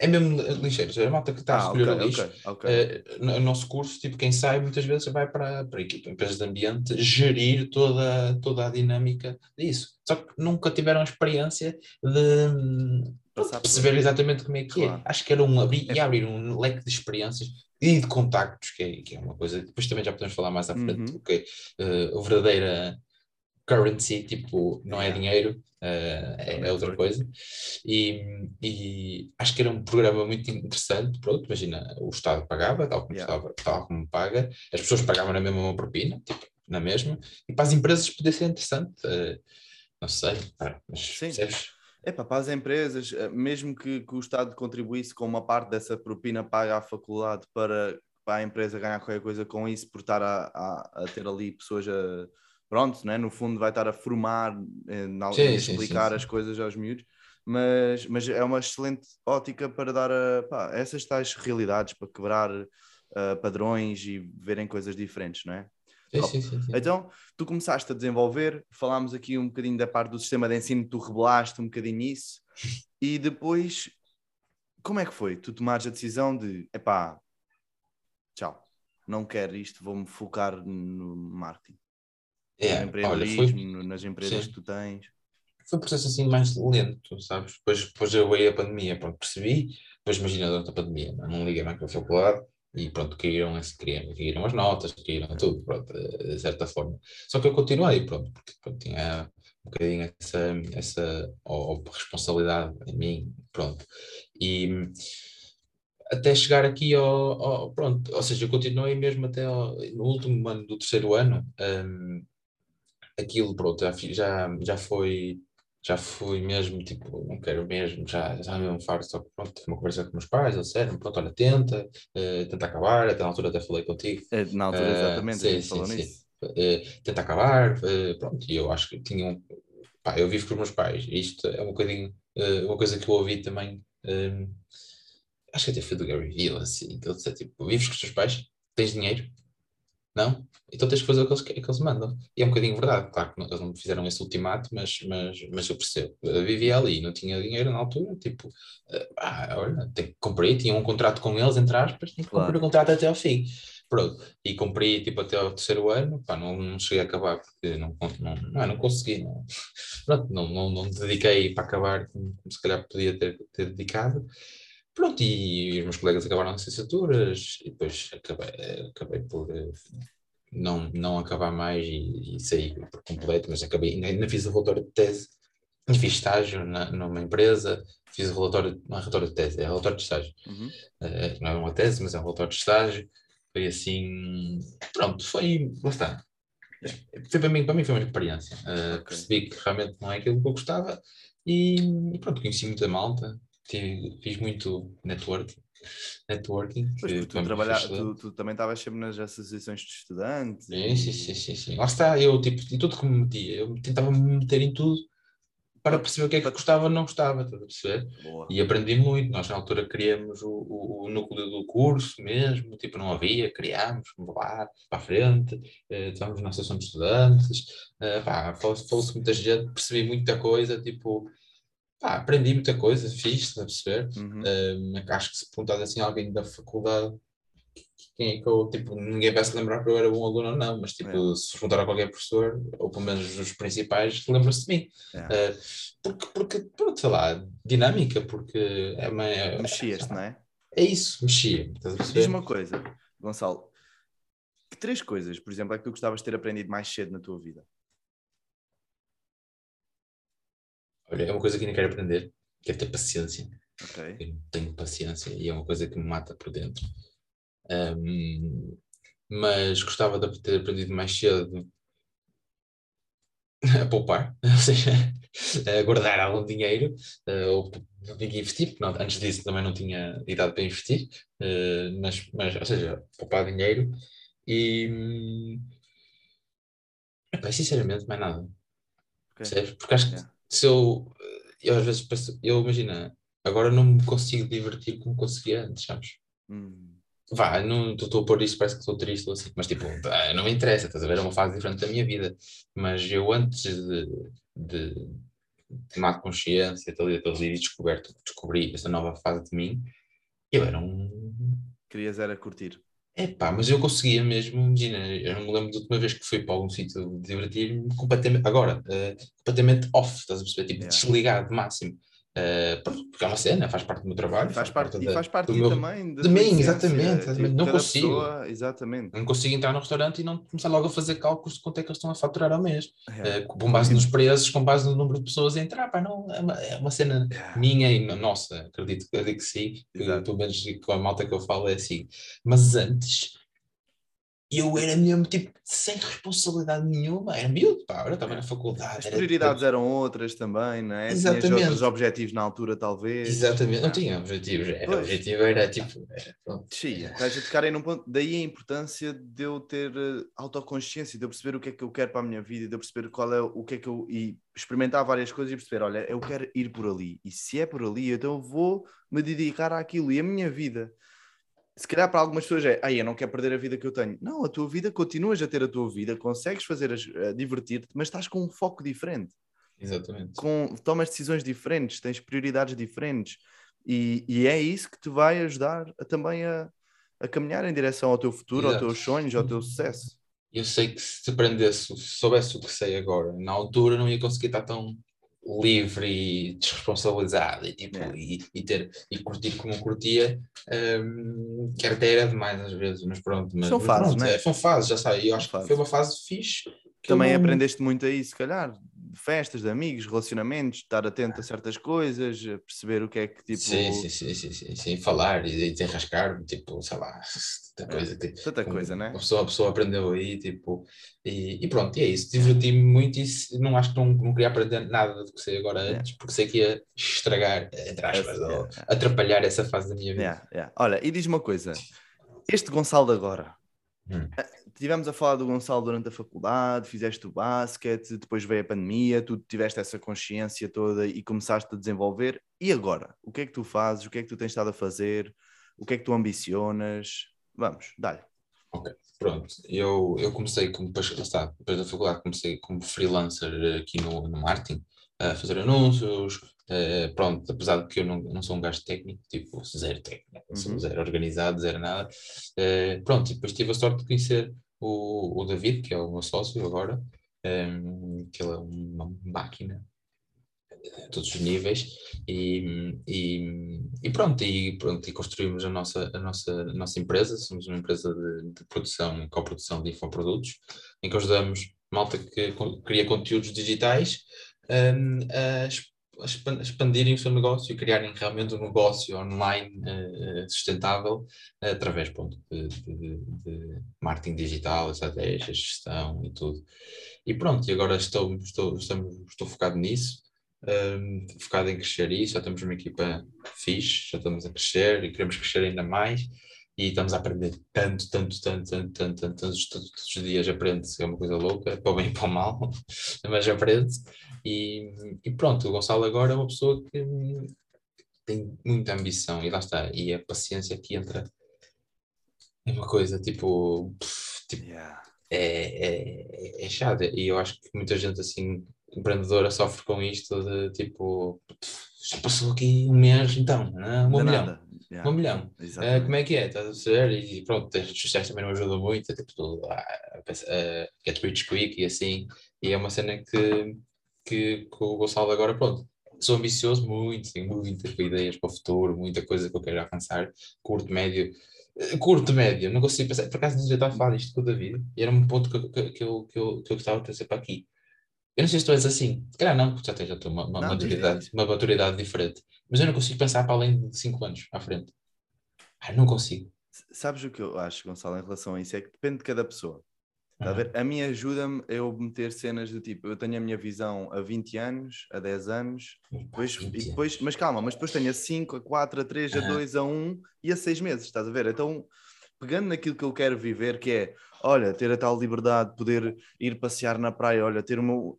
é mesmo lixeiros, é a malta que está a Ah, recolher ok, o lixo. ok, ok. Eh, no no nosso curso, tipo, quem sai muitas vezes vai para, para a equipa, empresas de ambiente, gerir toda, toda a dinâmica disso. Só que nunca tiveram a experiência de Passar perceber exatamente como é que Claro. é. Acho que era um abrir É. e abrir um leque de experiências e de contactos, que é, que é uma coisa. Depois também já podemos falar mais à frente, Uhum. porque eh, a verdadeira currency, tipo, não é dinheiro, eh, é, é outra coisa. E, e acho que era um programa muito interessante. Pronto, imagina, o Estado pagava, tal como, Yeah. estava, tal como paga, as pessoas pagavam na mesma uma propina, tipo, na mesma, e para as empresas podia ser interessante. eh, não sei, mas Sim. percebes? É para as empresas, eh, mesmo que, que o Estado contribuísse com uma parte dessa propina paga à faculdade para, para a empresa ganhar qualquer coisa com isso, por estar a, a, a ter ali pessoas a. Pronto, né? no fundo vai estar a formar, eh, a sim, explicar sim, sim. as coisas aos miúdos, mas, mas é uma excelente ótica para dar a, pá, essas tais realidades, para quebrar eh, padrões e verem coisas diferentes, não é? Sim, sim, sim, sim. Então, tu começaste a desenvolver, falámos aqui um bocadinho da parte do sistema de ensino, tu rebelaste um bocadinho isso, e depois, como é que foi? Tu tomares a decisão de, epá, tchau, não quero isto, vou-me focar no marketing, É, no olha, empreendedorismo, foi, nas empresas sim. que tu tens. foi um processo assim mais lento, sabes? Depois, depois eu veio a pandemia, pronto, percebi, depois imagina durante a pandemia, não, não liguei mais para a faculdade e pronto, caíram, caíram, caíram as notas, caíram tudo, pronto, de certa forma. Só que eu continuei, pronto, porque pronto, tinha um bocadinho essa, essa ou, ou responsabilidade em mim, pronto. E até chegar aqui ao, ao, pronto, ou seja, eu continuei mesmo até ao, no último ano do terceiro ano, um, aquilo, pronto, já, já, já foi já fui mesmo, tipo, não quero mesmo, já, já mesmo farto, só que pronto, tive uma conversa com meus pais, eles disseram, pronto, olha, tenta, uh, tenta acabar, até na altura até falei contigo. É, na altura, uh, exatamente, sim, sim, sim. Uh, tenta acabar, pronto, e eu acho que tinha um, pá, eu vivo com os meus pais, e isto é um bocadinho, uma coisa que eu ouvi também, acho que até foi do Gary Vee, assim, que ele disse, tipo, vives com os teus pais, tens dinheiro, não? Então tens que fazer o que eles, que eles mandam. E é um bocadinho verdade, claro que eles não fizeram esse ultimato, mas, mas, mas eu percebo. Eu vivia ali, não tinha dinheiro na altura, tipo, ah, olha, comprei, tinha um contrato com eles, entre aspas, tinha que claro. cumprir o contrato até ao fim. Pronto, e cumpri tipo até ao terceiro ano, pá, não, não cheguei a acabar porque não, não, não, não consegui, não, pronto, não, não, não dediquei para acabar como, como se calhar podia ter, ter dedicado. Pronto, e os meus colegas acabaram as licenciaturas e depois acabei, acabei por eh, não, não acabar mais e, e sair por completo, mas acabei, ainda, ainda fiz o relatório de tese, fiz estágio na, numa empresa, fiz o relatório, não é relatório de tese, é relatório de estágio. Uhum. Uh, não é uma tese, mas é um relatório de estágio. Foi assim, pronto, foi, lá está. Foi para mim, para mim foi uma experiência. Uh, okay. Percebi que realmente não é aquilo que eu gostava e, e pronto, conheci muita malta, fiz muito networking. Networking. Pois, tu, trabalha, tu, tu, também estavas sempre nas associações de estudantes. Sim, e... sim, sim, sim, sim. Lá está, eu tipo, em tudo que me metia, eu tentava me meter em tudo para perceber o que é que gostava ou não gostava, estás a perceber? Boa. E aprendi muito. Nós na altura criamos o, o, o, núcleo do curso mesmo, tipo, não havia, criámos, vamos lá, para a frente, eh, na associação de estudantes, eh, falou-se muita gente, percebi muita coisa, tipo, Pá, aprendi muita coisa, fiz, está a perceber? Uhum. Uh, acho que se perguntar assim a alguém da faculdade, quem é que eu, tipo, ninguém vai se lembrar que eu era bom aluno ou não, mas tipo, é. se perguntar a qualquer professor, ou pelo menos os principais, lembram-se de mim. É. Uh, porque, porque, pronto, sei lá, dinâmica, porque é uma. É, Mexias, não é? É isso, mexia. Diz uma coisa, Gonçalo, que três coisas, por exemplo, é que tu gostavas de ter aprendido mais cedo na tua vida? Olha, é uma coisa que ainda quero aprender, que é ter paciência. Okay. Eu não tenho paciência e é uma coisa que me mata por dentro. Um, mas gostava de ter aprendido mais cedo a poupar, ou seja, a guardar algum dinheiro, uh, ou investir, porque não, antes disso também não tinha idade para investir, uh, mas, mas, ou seja, poupar dinheiro e. Hum, sinceramente, mais nada. Okay. Porque acho que yeah se eu, eu às vezes penso, eu imagina, agora não me consigo divertir como conseguia antes, sabes? Hum. Vá, não estou a pôr isso, parece que estou triste ou assim, mas tipo, não me interessa, estás a ver? É uma fase diferente da minha vida. Mas eu antes de, de, tomar consciência, ter ali descoberto, descobri essa nova fase de mim, eu era um. Querias era curtir. É pá, mas eu conseguia mesmo, imagina, eu não me lembro da última vez que fui para algum sítio divertir-me completamente, agora, uh, completamente off, estás a perceber? Tipo, yeah. desligado máximo. Uh, porque é uma cena, faz parte do meu trabalho. Faz, faz parte, parte da, e faz parte meu, também de mim, exatamente. exatamente. Tipo, não consigo. Pessoa, exatamente. Não consigo entrar no restaurante e não começar logo a fazer cálculos de quanto é que eles estão a faturar ao mês. Yeah. Uh, com base nos preços, com base no número de pessoas a entrar. Pá, não, é, uma, é uma cena yeah. minha e nossa, acredito, acredito que sim. Que, pelo menos com a malta que eu falo é assim. Mas antes e eu era mesmo, tipo, sem responsabilidade nenhuma, era miúdo, pá, eu estava na faculdade. As prioridades era... eram outras também, não é? Exatamente. Tinhas outros objetivos na altura, talvez. Exatamente, não tinha objetivos, era, o objetivo era tipo. Era, Descia, estás a tocar aí num ponto, daí a importância de eu ter uh, autoconsciência, de eu perceber o que é que eu quero para a minha vida, de eu perceber qual é o que é que eu. e experimentar várias coisas e perceber, olha, eu quero ir por ali, e se é por ali, então eu vou me dedicar àquilo, e a minha vida se calhar para algumas pessoas é, aí eu não quero perder a vida que eu tenho. Não, a tua vida, continuas a ter a tua vida, consegues fazer, a, divertir-te, mas estás com um foco diferente. Exatamente. Com, tomas decisões diferentes, tens prioridades diferentes. E, e é isso que te vai ajudar a, também a, a caminhar em direção ao teu futuro, Exato. aos teus sonhos, ao teu sucesso. Eu sei que se aprendesse, se soubesse o que sei agora, na altura não ia conseguir estar tão livre e desresponsabilizado e, tipo, é. e, e, ter, e curtir como curtia, um, que até era demais às vezes, mas pronto. Mas, são fases, né? É, são fases, já sei. Eu acho que foi uma fase fixe. Também não... aprendeste muito aí, se calhar. Festas, de amigos, relacionamentos, estar atento a certas coisas, perceber o que é que tipo. Sim, sim, sim, sim, sim, sim. falar e desenrascar, tipo, sei lá, tanta coisa. Tanta coisa, né? A pessoa, a pessoa aprendeu aí, tipo, e, e pronto, e é isso. Diverti-me muito e não acho que não, não queria aprender nada do que sei agora é. antes, porque sei que ia estragar, entre aspas, ou atrapalhar essa fase da minha vida. Olha, e diz uma coisa: este Gonçalo agora. Hum. Tivemos a falar do Gonçalo durante a faculdade, fizeste o basquete, depois veio a pandemia, tu tiveste essa consciência toda e começaste a desenvolver. E agora? O que é que tu fazes? O que é que tu tens estado a fazer? O que é que tu ambicionas? Vamos, dá-lhe. Ok, pronto. Eu, eu comecei, como, está, depois da faculdade, comecei como freelancer aqui no, no marketing, a fazer anúncios, uh, pronto, apesar de que eu não, não sou um gajo técnico, tipo, zero técnico, uhum. sou zero organizado, zero nada, uh, pronto, e depois tive a sorte de conhecer o, o David, que é o meu sócio agora, um, que ele é uma máquina a todos os níveis e, e, e, pronto, e pronto, e construímos a nossa, a nossa, a nossa empresa, somos uma empresa de, de produção e coprodução de infoprodutos, em que ajudamos malta que cria conteúdos digitais um, a a expandirem o seu negócio e criarem realmente um negócio online uh, sustentável uh, através pronto, de, de, de, marketing digital, estratégia, gestão e tudo. E pronto, e agora estou, estou, estamos, estou focado nisso, um, focado em crescer isso, já temos uma equipa fixe, já estamos a crescer e queremos crescer ainda mais e estamos a aprender tanto, tanto, tanto, tanto, tanto, tanto todos, todos, todos os dias aprende-se, é uma coisa louca, para o bem e para o mal, mas aprende-se. E, e, pronto, o Gonçalo agora é uma pessoa que tem muita ambição e lá está, e a paciência que entra é uma coisa tipo, tipo yeah. é, é, é chata, e eu acho que muita gente assim, empreendedora, sofre com isto de tipo, já passou aqui um mês, então, né? um milhão. Yeah. Um milhão. Uh, como é que é? Estás a ser? E pronto, as redes sociais também não ajudam muito, é tipo tudo, uh, get rich quick e assim. E é uma cena que, que, que o Gonçalo agora, pronto, sou ambicioso muito, tenho muitas ideias para o futuro, muita coisa que eu quero alcançar, curto, médio, eh, curto, médio, não consigo pensar, por acaso não estava a falar disto com o David, e era um ponto que, que, que, eu, que, eu, que eu gostava de trazer para aqui. Eu não sei se tu és assim, se calhar não, porque já tens uma, uma, não, maturidade, uma maturidade diferente, mas eu não consigo pensar para além de 5 anos à frente. Ah, não consigo. Sabes o que eu acho, Gonçalo, em relação a isso? É que depende de cada pessoa. Tá a, ver? a mim ajuda-me a eu meter cenas do tipo, eu tenho a minha visão a 20 anos, a 10 anos, depois, e depois, mas calma, mas depois tenho a 5, a 4, a 3, a 2, a 1 e a 6 meses, estás a ver? Então, pegando naquilo que eu quero viver, que é, olha, ter a tal liberdade, poder ir passear na praia, olha, ter uma,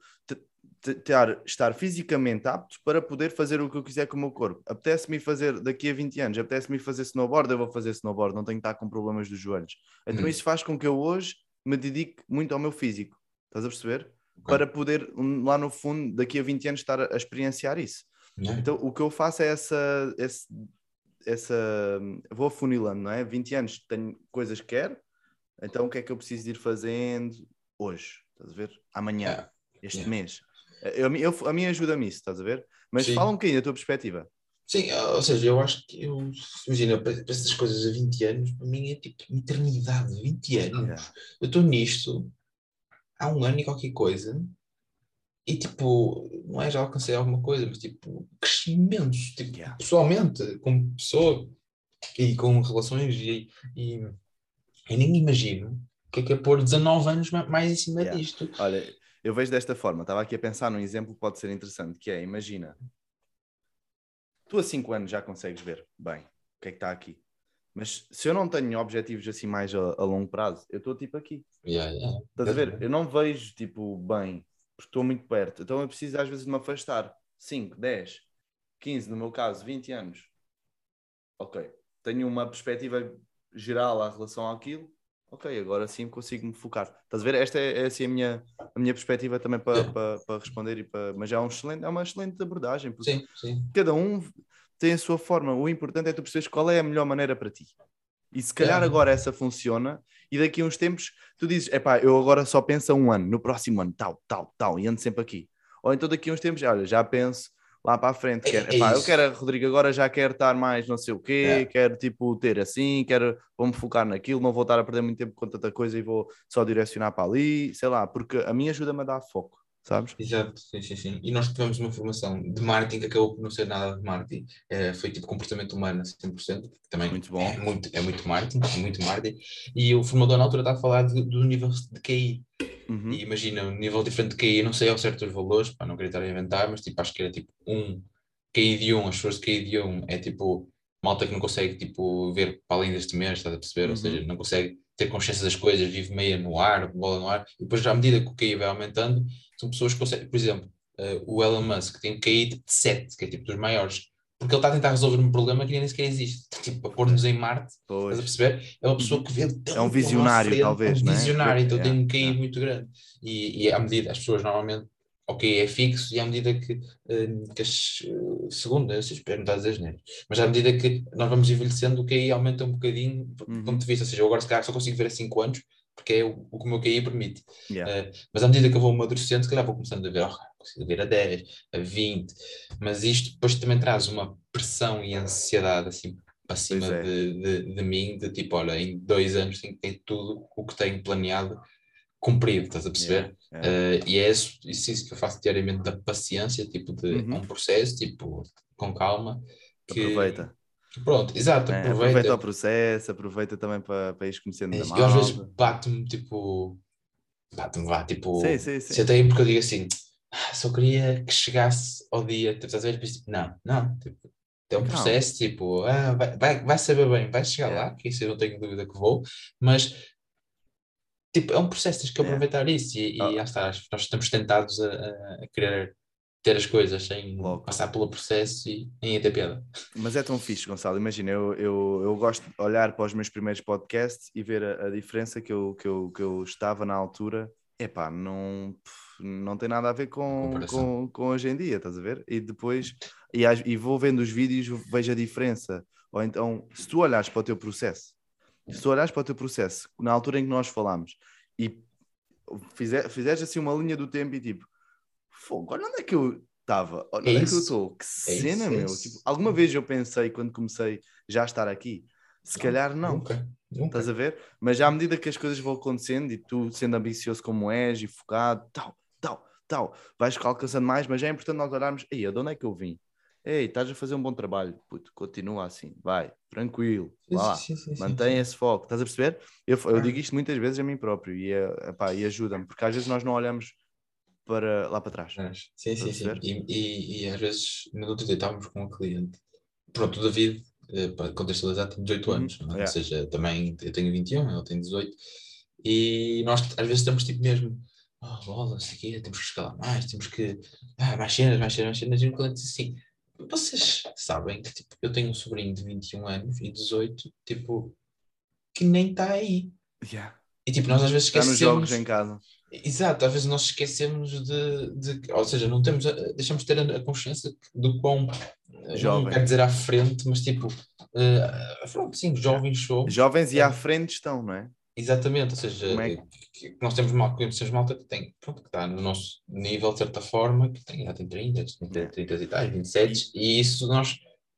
ter, estar fisicamente apto para poder fazer o que eu quiser com o meu corpo. Apetece-me fazer daqui a 20 anos, apetece-me fazer snowboard, eu vou fazer snowboard, não tenho que estar com problemas dos joelhos. Então hum. isso faz com que eu hoje me dedique muito ao meu físico. Estás a perceber? Okay. Para poder, lá no fundo, daqui a 20 anos, estar a, experienciar isso. Yeah. Então o que eu faço é essa, essa, essa. Vou afunilando, não é? 20 anos tenho coisas que quero, então o que é que eu preciso de ir fazendo hoje? Estás a ver? Amanhã, yeah. este yeah. mês. Eu, eu, a mim ajuda-me isso, estás a ver? Mas Sim. fala um bocadinho da tua perspectiva. Sim, ou seja, eu acho que eu, imagina, para, essas coisas a 20 anos, para mim é tipo eternidade, 20 anos. Yeah. Eu estou nisto há um ano e qualquer coisa, e tipo, não é já alcancei alguma coisa, mas tipo, crescimentos, tipo, yeah. pessoalmente, como pessoa e com relações, e, e eu nem imagino o que é que é pôr 19 anos mais em cima yeah. disto. Olha, eu vejo desta forma, estava aqui a pensar num exemplo que pode ser interessante, que é, imagina, tu a 5 anos já consegues ver bem o que é que está aqui. Mas se eu não tenho objetivos assim mais a, a longo prazo, eu estou tipo aqui. Yeah, yeah. Estás a ver? Eu não vejo tipo bem, porque estou muito perto. Então eu preciso às vezes de me afastar. 5, 10, 15, no meu caso, 20 anos. Ok. Tenho uma perspectiva geral à relação àquilo ok, agora sim consigo me focar. Estás a ver? Esta é, é assim a minha, a minha perspectiva também para, para, para responder, e para, mas é, um excelente, é uma excelente abordagem, porque sim, sim. cada um tem a sua forma. O importante é tu perceberes qual é a melhor maneira para ti. E se calhar é. agora essa funciona, e daqui a uns tempos tu dizes, epá, eu agora só penso a um ano, no próximo ano, tal, tal, tal, e ando sempre aqui. Ou então daqui a uns tempos, olha, já penso lá para a frente. Quero, é, é epá, eu quero, Rodrigo, agora já quero estar mais não sei o quê, é. quero tipo ter assim, quero, vou-me focar naquilo, não vou estar a perder muito tempo com tanta coisa e vou só direcionar para ali, sei lá, porque a mim ajuda-me a dar foco. sabes? Exato, sim, sim, sim. E nós tivemos uma formação de marketing que acabou por não ser nada de marketing, é, foi tipo comportamento humano a 100%, que também Muito bom. É, muito, é muito marketing, é muito marketing. E o formador na altura está a falar de- do nível de QI. Uhum. E imagina, um nível diferente de QI, não sei ao certo os valores, para não querer estar a inventar, mas tipo, acho que era tipo um QI de um, as pessoas de QI de um é tipo malta que não consegue tipo, ver para além deste mês, estás a perceber? Uhum. Ou seja, não consegue ter consciência das coisas, vive meia no ar, bola no ar, e depois à medida que o QI vai aumentando, são pessoas que conseguem, por exemplo, eh, o Elon Musk tem um QI de 7, que é tipo dos maiores, porque ele está a tentar resolver um problema que nem sequer existe, tipo, a pôr-nos em Marte, estás a Pois. perceber? É uma pessoa que vê tanto É um visionário, frente, talvez, é um não é? visionário, então É, tem um QI é. muito grande. E, e à medida, as pessoas normalmente, ok, é fixo, e à medida que, eh, que as, sei, espero não estar a mas à medida que nós vamos envelhecendo, o QI aumenta um bocadinho do Uhum. ponto de vista, ou seja, eu agora se calhar só consigo ver a 5 anos, porque é o, o que o meu QI permite. Yeah. Eh, mas à medida que eu vou amadurecendo, se calhar vou começando a ver, oh, consigo ver a 10, a 20, mas isto depois também traz uma pressão e ansiedade assim para cima é. de, de, de mim, de tipo, olha, em dois anos tenho que ter tudo o que tenho planeado cumprido, estás a perceber? Yeah, yeah. Eh, e é isso, isso, isso que eu faço diariamente da paciência, tipo, de Uhum. é um processo, tipo, com calma. Que, Aproveita. Pronto, exato, É, aproveita. aproveita o processo, aproveita também para, para ires conhecendo É da. Eu às vezes bato-me tipo. Bato-me, vá, tipo. Sim, sim, sim. Se até aí porque eu digo assim, "Ah, só queria que chegasse ao dia, tipo, estás a ver? Tipo, não, não, tipo, é um Não. processo, tipo, ah, vai, vai, vai saber bem, vai chegar lá, que isso eu não tenho dúvida que vou, mas tipo, é um processo, tens que aproveitar isso e, e Ah. lá está, nós estamos tentados a, a- querer ter as coisas sem Logo. passar pelo processo e nem a ter piada. Mas é tão fixe, Gonçalo. Imagina, eu, eu, eu gosto de olhar para os meus primeiros podcasts e ver a, a diferença que eu, que, eu, que eu estava na altura. Epá, não, pff, não tem nada a ver com, com, com hoje em dia, estás a ver? E depois, e, às- e vou vendo os vídeos, vejo a diferença. Ou então, se tu olhares para o teu processo, se tu olhares para o teu processo, na altura em que nós falámos, e fizer, fizeres assim uma linha do tempo e tipo, fogo, olha onde é que eu estava, olha É onde é que eu estou, que É cena, isso, é meu. isso. Tipo, alguma vez eu pensei, quando comecei já a estar aqui, se calhar não, Nunca, nunca. estás a ver? Mas já à medida que as coisas vão acontecendo e tu sendo ambicioso como és e focado, tal, tal, tal, vais alcançando mais, mas é importante nós olharmos, ei, de onde é que eu vim? Ei, estás a fazer um bom trabalho, puto, continua assim, vai, tranquilo, vá lá. Sim, sim, sim, Mantém esse foco, estás a perceber? Eu, eu digo isto muitas vezes a mim próprio e, é- epá, e ajuda-me, porque às vezes nós não olhamos para lá para trás. Sim, sim, sim. E, e, e às vezes, no outro dia estávamos com um cliente. Pronto, o David, eh, para contextualizar, tem 18 Uhum, anos. é? Ou seja, também eu tenho 21, ele tem 18. E nós às vezes estamos tipo mesmo, oh, bola, sei quê, temos que escalar mais, temos que. Ah, mais cenas, mais cenas, mais cenas. E o cliente diz assim: vocês sabem que tipo, eu tenho um sobrinho de 21 anos e 18, tipo, que nem está aí. Yeah. E tipo, nós às vezes Está nos esquecemos. jogos em casa. Exato, às vezes nós esquecemos de, de- ou seja, não temos, a- deixamos de ter a, consciência do quão, eh, Jovem. não quero dizer à frente, mas tipo, eh, pronto, sim, jovens somos, Jovens e É. à frente estão, não é? Exatamente, ou seja, é que, que nós temos mal, conhecemos malta que tem, pronto, que está no nosso nível de certa forma, que tem, já tem 30, 30, É. 30 e tais, 27, e isso nós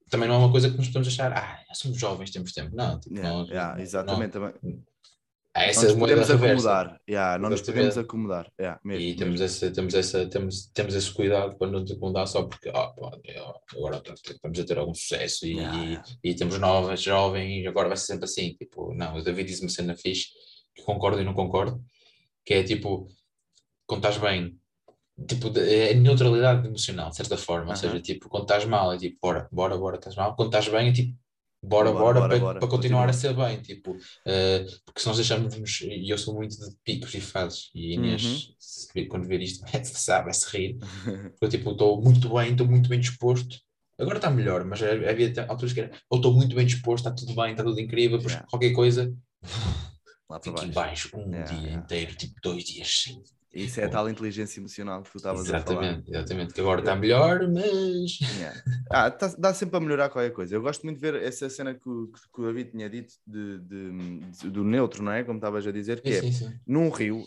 também não é uma coisa que nos podemos achar, ah, somos jovens, temos tempo, não, tipo, Yeah, nós, yeah, não- exatamente. também. Há Não essa nos moeda podemos acomodar. Yeah, não nos podemos acomodar. Yeah, mesmo, E temos, mesmo. esse, temos, essa, temos, temos esse cuidado para não nos acomodar só porque ah, pô, eu- agora estamos a ter algum sucesso e, Yeah, e, e temos novas, jovens, agora vai ser sempre assim. Tipo, não, o David diz uma cena fixe, que concordo e não concordo, que é tipo, quando estás bem, tipo, é neutralidade emocional, de certa forma. Ou seja, tipo, quando estás mal, é tipo, bora, bora, bora, estás mal. Quando estás bem, é tipo, bora, Bora, bora, para, para continuar continua. a ser bem. Tipo, eh, porque se nós deixarmos, e eu sou muito de picos e fases, e Inês, Uhum. se quando ver isto, sabe, vai se rir. Eu, tipo, estou muito bem, estou muito bem disposto. Agora está melhor, mas havia te- alturas que era, ou estou muito bem disposto, está tudo bem, está tudo incrível, Yeah. qualquer coisa, Lá para fico em baixo. baixo um Yeah, dia yeah. inteiro, tipo dois dias sim. Isso é a tal inteligência emocional que tu estavas a falar. Exatamente, exatamente, que agora está melhor, mas... Yeah. Ah, tá- dá sempre a melhorar qualquer coisa. Eu gosto muito de ver essa cena que, o- que o David tinha dito de, de- de- do neutro, não é? Como estavas a dizer, que é Sim, sim, sim. num rio,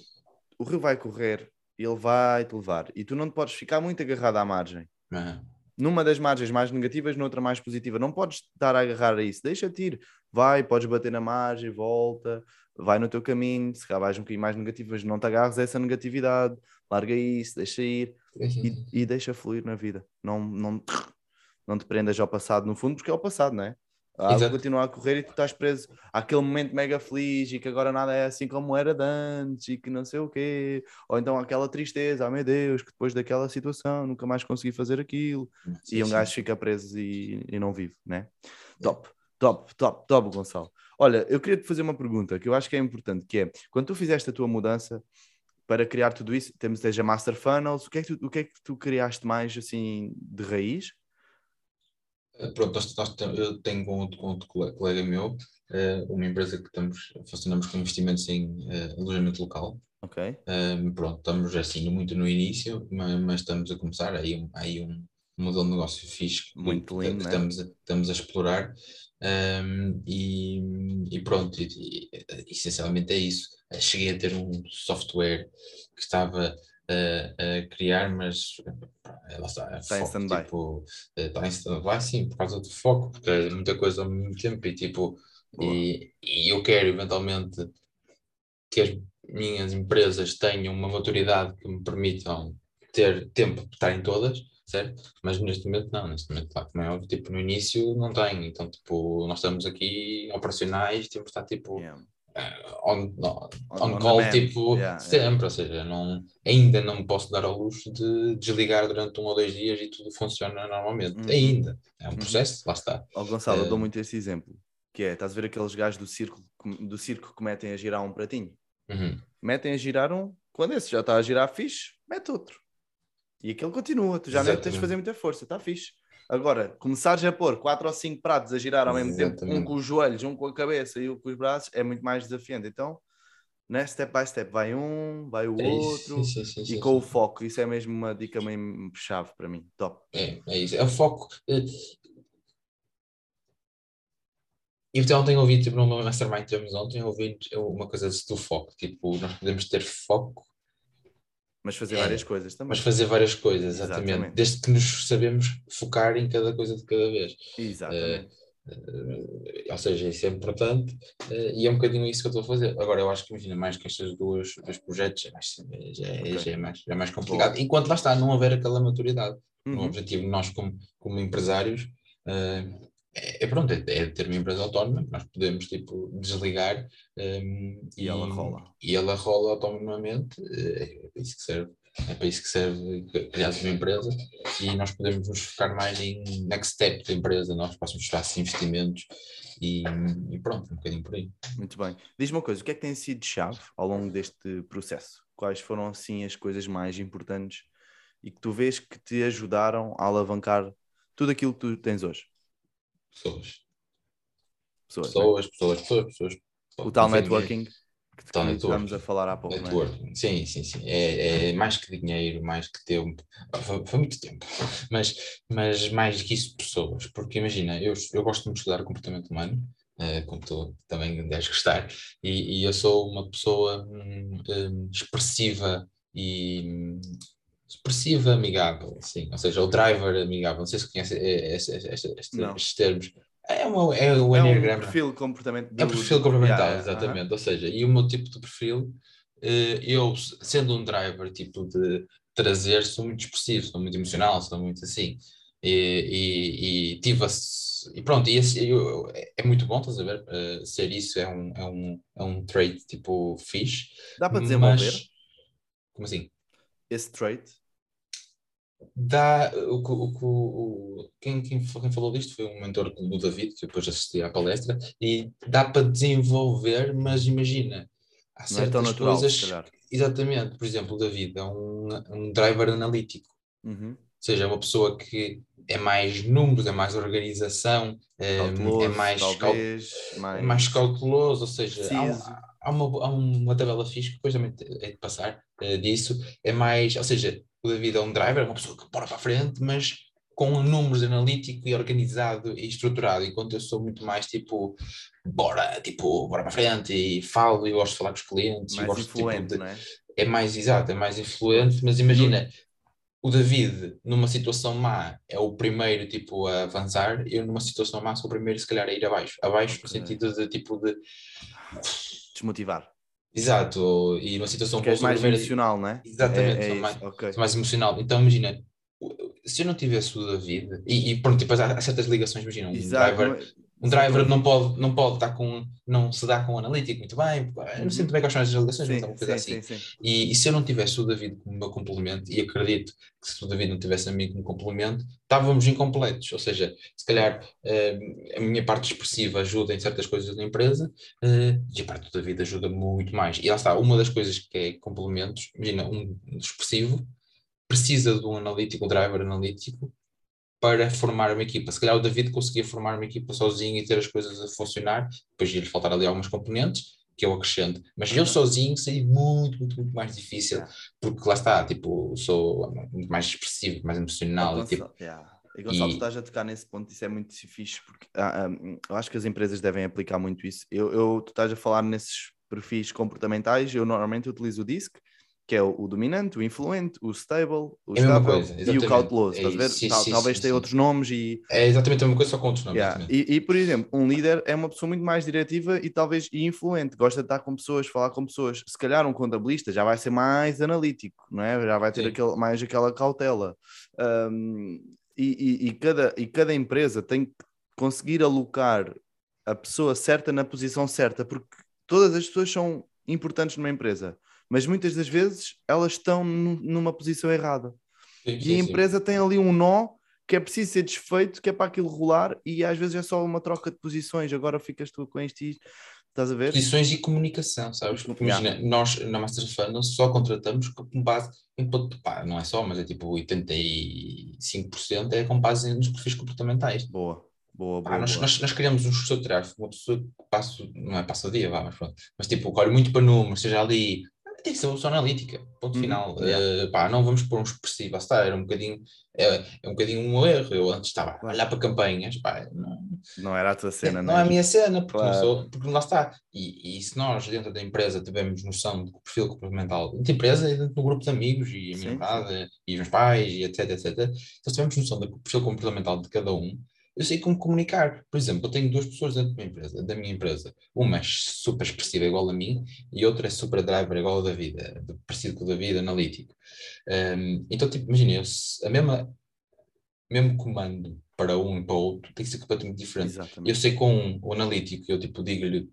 o rio vai correr, ele vai te levar e tu não te podes ficar muito agarrado à margem. Ah, numa das margens mais negativas, noutra mais positiva. Não podes estar a agarrar a isso, deixa-te ir, vai, podes bater na margem, volta, vai no teu caminho, se cá vais um bocadinho mais negativo, mas não te agarres a essa negatividade, larga isso, deixa ir e, e deixa fluir na vida. Não, não, não te prendas ao passado, no fundo, porque é o passado, não é? A água continua a correr e tu estás preso àquele momento mega feliz e que agora nada é assim como era antes e que não sei o quê. Ou então aquela tristeza, ah meu Deus, que depois daquela situação nunca mais consegui fazer aquilo. Sim, e um sim. gajo fica preso e, e não vive, né? Top, top, top, top, Gonçalo. Olha, eu queria te fazer uma pergunta que eu acho que é importante, que é, quando tu fizeste a tua mudança para criar tudo isso, temos desde a Master Funnels, o que é que tu, o que é que tu criaste mais assim de raiz? Eh, pronto, nós, nós, eu tenho com outro, com outro colega meu eh, uma empresa que estamos, funcionamos com investimentos em uh, alojamento local. Ok. Um, pronto, estamos assim muito no início, mas, mas estamos a começar aí, aí um modelo de negócio fixe muito lindo, que, né? estamos, a, estamos a explorar. Um, e, e, pronto, e, e, essencialmente é isso. Cheguei a ter um software que estava a, criar, mas ela está, está em stand-by. Tipo, está em stand-by, sim, por causa do foco, porque é muita coisa ao mesmo tempo e tipo, e, e, eu quero eventualmente que as minhas empresas tenham uma maturidade que me permitam ter tempo para estar em todas, certo? Mas neste momento não, neste momento, como é óbvio, tipo, no início não tenho, então tipo, nós estamos aqui operacionais, temos de estar tipo. Yeah on, on, on call, tipo, yeah, sempre, yeah. ou seja, não, ainda não me posso dar ao luxo de desligar durante um ou dois dias e tudo funciona normalmente. Uhum. Ainda. É um uhum. processo, lá está. Oh, Gonçalo, uh, eu dou eh, muito esse exemplo, que é, estás a ver aqueles gajos do circo, do circo que metem a girar um pratinho? Uhum. Metem a girar um, quando esse já está a girar fixe, mete outro. E aquele continua, tu já Exatamente. não tens de fazer muita força, está fixe. Agora, começares a pôr quatro ou cinco pratos a girar ao mesmo Exatamente. tempo, um com os joelhos, um com a cabeça e um com os braços, é muito mais desafiante. Então, né, step by step, vai um, vai o é outro, sim, sim, sim, e com o foco. Isso é mesmo uma dica meio chave para mim. Top. É, é isso. É o foco. Eh, e então ontem ouvi, tipo, no Mastermind que tivemos ontem, ouvi uma coisa do foco. Tipo, nós podemos ter foco mas fazer é, várias coisas também. Mas fazer várias coisas, exatamente. exatamente. Desde que nos sabemos focar em cada coisa de cada vez. Exatamente. Uh, uh, ou seja, isso é importante uh, e é um bocadinho isso que eu estou a fazer. Agora, eu acho que, imagina, mais que estes dois, dois projetos é já, é, okay. já, é mais, já é mais complicado. Bom. Enquanto lá está, não houver aquela maturidade. Uhum. O objetivo, nós como, como empresários, é, é, pronto, é, é, ter uma empresa autónoma, nós podemos tipo desligar um, e, e, ela rola. E ela rola autonomamente, é, é para isso que serve. É para isso que serve criar uma empresa e nós podemos nos focar mais em next step da empresa, nós próximos espaços de investimentos e, e, pronto, um bocadinho por aí. Muito bem. Diz-me uma coisa, o que é que tem sido chave ao longo deste processo? Quais foram assim as coisas mais importantes e que tu vês que te ajudaram a alavancar tudo aquilo que tu tens hoje? Pessoas. Pessoas, pessoas, né? pessoas, pessoas, pessoas, O tal networking que, tal que estamos a falar há pouco. É? Networking, é? sim, sim, sim. É, é, mais que dinheiro, mais que tempo. Foi, foi, muito tempo. Mas, mas mais que isso, pessoas. Porque imagina, eu, eu gosto muito de estudar comportamento humano. Uh, como tu também deves gostar, e, e eu sou uma pessoa um, um, expressiva e expressiva amigável, sim, ou seja, o driver amigável, não sei se conhece estes termos. É, uma, é o é enneagrama. um perfil comportamental. É um perfil comportamental, yeah, exatamente. Uh -huh. Ou seja, e o meu tipo de perfil, eh, eu, sendo um driver tipo de trazer, sou muito expressivo, sou muito emocional, sou muito assim. E, e, e tive a, e pronto, e esse, eu, é muito bom, estás a ver? Uh, ser isso é um, é um, é um trait tipo fixe. Dá para desenvolver? Mas, como assim? Esse trait? Dá, o, o, o, quem, quem, falou disto foi um mentor do David, que depois assisti à palestra, e dá para desenvolver, mas imagina, há Não certas é tão natural, coisas. Exatamente, por exemplo, o David é um, um driver analítico, uhum. ou seja, é uma pessoa que é mais números, é mais organização, é, é mais, talvez, cal... mais... É mais cauteloso, ou seja, há, há, uma, há uma tabela fixe que depois também é de passar uh, disso, é mais, ou seja, o David é um driver, é uma pessoa que bora para a frente, mas com números analítico e organizado e estruturado, enquanto eu sou muito mais tipo, bora, tipo, bora para a frente e falo e gosto de falar com os clientes. Mais gosto, influente, tipo, de, é? É mais exato, é mais influente, mas imagina, o David, numa situação má, é o primeiro tipo a avançar, eu numa situação má sou o primeiro, se calhar, a ir abaixo. Abaixo no sentido de tipo de Desmotivar. Exato, e numa situação és boa, mais emocional, não é? Exatamente, É, é mais- ok. sou mais emocional. Então imagina, se eu não tivesse o David, e, e pronto, depois há, há certas ligações, imagina, um Exato. driver, é- um driver não pode, não pode estar com, não se dá com o analítico muito bem, eu não sei muito bem quais são as ligações, mas é Sim, uma coisa sim, assim. sim, sim. E, e se eu não tivesse o David como meu complemento, e acredito que se o David não tivesse a mim como complemento, estávamos incompletos. Ou seja, se calhar eh, a minha parte expressiva ajuda em certas coisas da empresa eh, e a parte do David ajuda muito mais. E lá está, uma das coisas que é complementos, imagina, um expressivo precisa de um analítico, um driver analítico para formar uma equipa. Se calhar o David conseguia formar uma equipa sozinho e ter as coisas a funcionar, depois ia-lhe faltar ali alguns componentes que eu acrescento. Mas eu Uhum. sozinho seria muito, muito, muito mais difícil, porque lá está, tipo, sou muito mais expressivo, mais emocional, e, tipo, yeah. E Gonçalo, e- tu estás a tocar nesse ponto, isso é muito fixe, porque ah, ah, eu acho que as empresas devem aplicar muito isso. Eu, eu- tu estás a falar nesses perfis comportamentais, eu normalmente utilizo o DISC, que é o, o dominante, o influente, o stable, o É estável coisa, e o cauteloso. É isso, sim, Tal- sim, talvez sim, tenha outros nomes e, é exatamente a mesma coisa, só com outros nomes. Yeah. E, e, por exemplo, um líder é uma pessoa muito mais diretiva e talvez e influente, gosta de estar com pessoas, falar com pessoas. Se calhar um contabilista já vai ser mais analítico, não é? Já vai ter aquele, mais aquela cautela. Um, e, e- e cada, e cada empresa tem que conseguir alocar a pessoa certa na posição certa, porque todas as pessoas são importantes numa empresa, mas muitas das vezes elas estão nu- numa posição errada. Sim, E sim, a sim. empresa tem ali um nó que é preciso ser desfeito, que é para aquilo rolar, e às vezes é só uma troca de posições. Agora ficas tu com isto e estás a ver? Posições e comunicação, sabes? Porque imagina, nós na Master Funnel só contratamos com base em ponto, pá, não é só, mas é tipo 85% é com base nos perfis comportamentais. Boa, boa, boa. nós, boa. nós, nós criamos um gestor de tráfego, uma pessoa que passa, não é passa o dia, vá, mas pronto, mas tipo, olha muito para números, seja ali, tem que ser uma pessoa analítica, ponto Uhum, final. yeah. Eh, pá, não vamos pôr um expressivo, está, era um bocadinho, é, é um bocadinho um erro. Eu antes estava a olhar para campanhas, pá, não, Não era a tua cena, não né? é a minha cena, porque, não Claro. sou, porque lá está. E, e se nós, dentro da empresa, tivermos noção do perfil comportamental dentro da empresa dentro do grupo de amigos e a minha Sim, namorada e os meus pais e etc, etc, se tivermos noção do perfil comportamental de cada um, eu sei como comunicar. Por exemplo, eu tenho duas pessoas dentro da minha empresa, da minha empresa. Uma é super expressiva igual a mim e outra é super driver igual ao da vida, parecido com o da vida, analítico. Um, então, tipo, imagina, eu a mesma, mesmo comando para um e para o outro tem que ser completamente diferente. Eu Exatamente. sei com o analítico, eu tipo digo-lhe,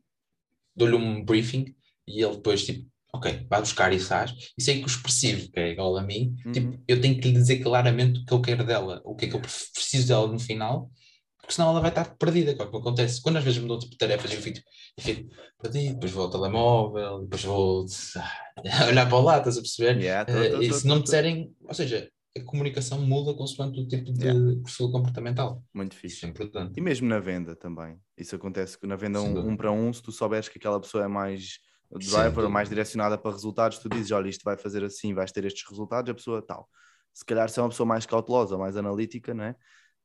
dou-lhe um briefing e ele depois tipo, ok, vai buscar isso faz. E sei que o expressivo, que é igual a mim, Uhum. tipo, eu tenho que lhe dizer claramente o que eu quero dela, o que é que eu preciso dela no final, porque senão ela vai estar perdida, que é o que acontece. Quando às vezes me dão tipo, tarefas, eu fico, eu fico perdido, depois vou ao telemóvel, depois vou olhar para o lado, estás a perceber? Yeah, tô, Eh, tô, e tô, se não me disserem, ou seja, a comunicação muda consoante o tipo de Yeah. perfil comportamental. Muito Isso fixe. é importante. E mesmo na venda também. Isso acontece que na venda um, um para um, se tu souberes que aquela pessoa é mais driver, dúvida. mais direcionada para resultados, tu dizes, olha, isto vai fazer assim, vais ter estes resultados, a pessoa tal. Se calhar se é uma pessoa mais cautelosa, mais analítica, não é?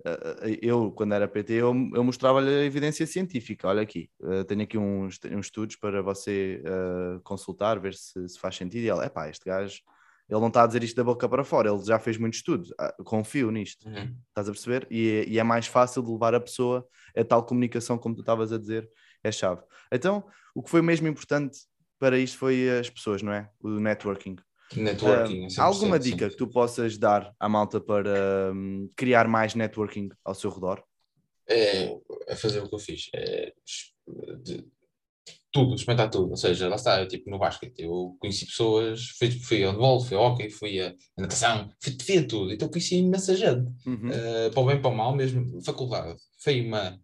Eh, Eu, quando era PT, eu, eu mostrava-lhe a evidência científica. Olha aqui, eh, tenho aqui uns, uns estudos para você eh, consultar, ver se, se faz sentido. E ela, epá, este gajo, ele não está a dizer isto da boca para fora, ele já fez muito estudo, Ah, confio nisto. Uhum. Estás a perceber? E, é- e é mais fácil de levar a pessoa a tal comunicação, como tu estavas a dizer, é chave. Então, o que foi mesmo importante para isto foi as pessoas, não é? O networking. Networking. 100%, há alguma dica 100%. que tu possas dar à malta para hum, criar mais networking ao seu redor? É, é fazer o que eu fiz. É, de- tudo, experimentar tudo. Ou seja, lá está, eu, tipo no basquete, eu conheci pessoas, fui, fui ao handball, fui ao hockey, fui a, a natação, fui, fui a tudo. Então conheci imensa gente. Uhum. Uh, para o bem para o mal mesmo, faculdade, foi uma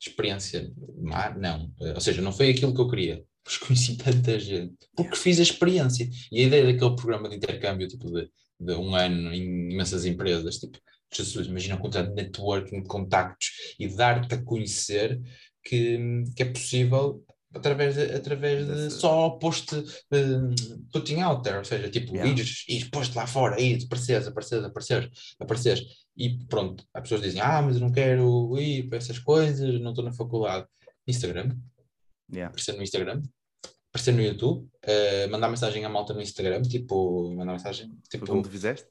experiência má, não, Uh, ou seja, não foi aquilo que eu queria, mas conheci tanta gente, porque fiz a experiência, e a ideia daquele programa de intercâmbio, tipo de, de um ano em imensas empresas, tipo, Jesus, imagina o quantidade de networking, de contactos, e dar-te a conhecer que, que é possível através de, através de só post um, putting out there, ou seja, tipo, Yeah. ires, ires posto lá fora, ires, apareceres, apareceres, apareceres, apareceres, e pronto, as pessoas dizem, ah, mas eu não quero ir para essas coisas, não estou na faculdade. Instagram, Yeah. aparecer no Instagram, aparecer no YouTube, eh, mandar mensagem à malta no Instagram, tipo, mandar mensagem, tipo, como tu fizeste?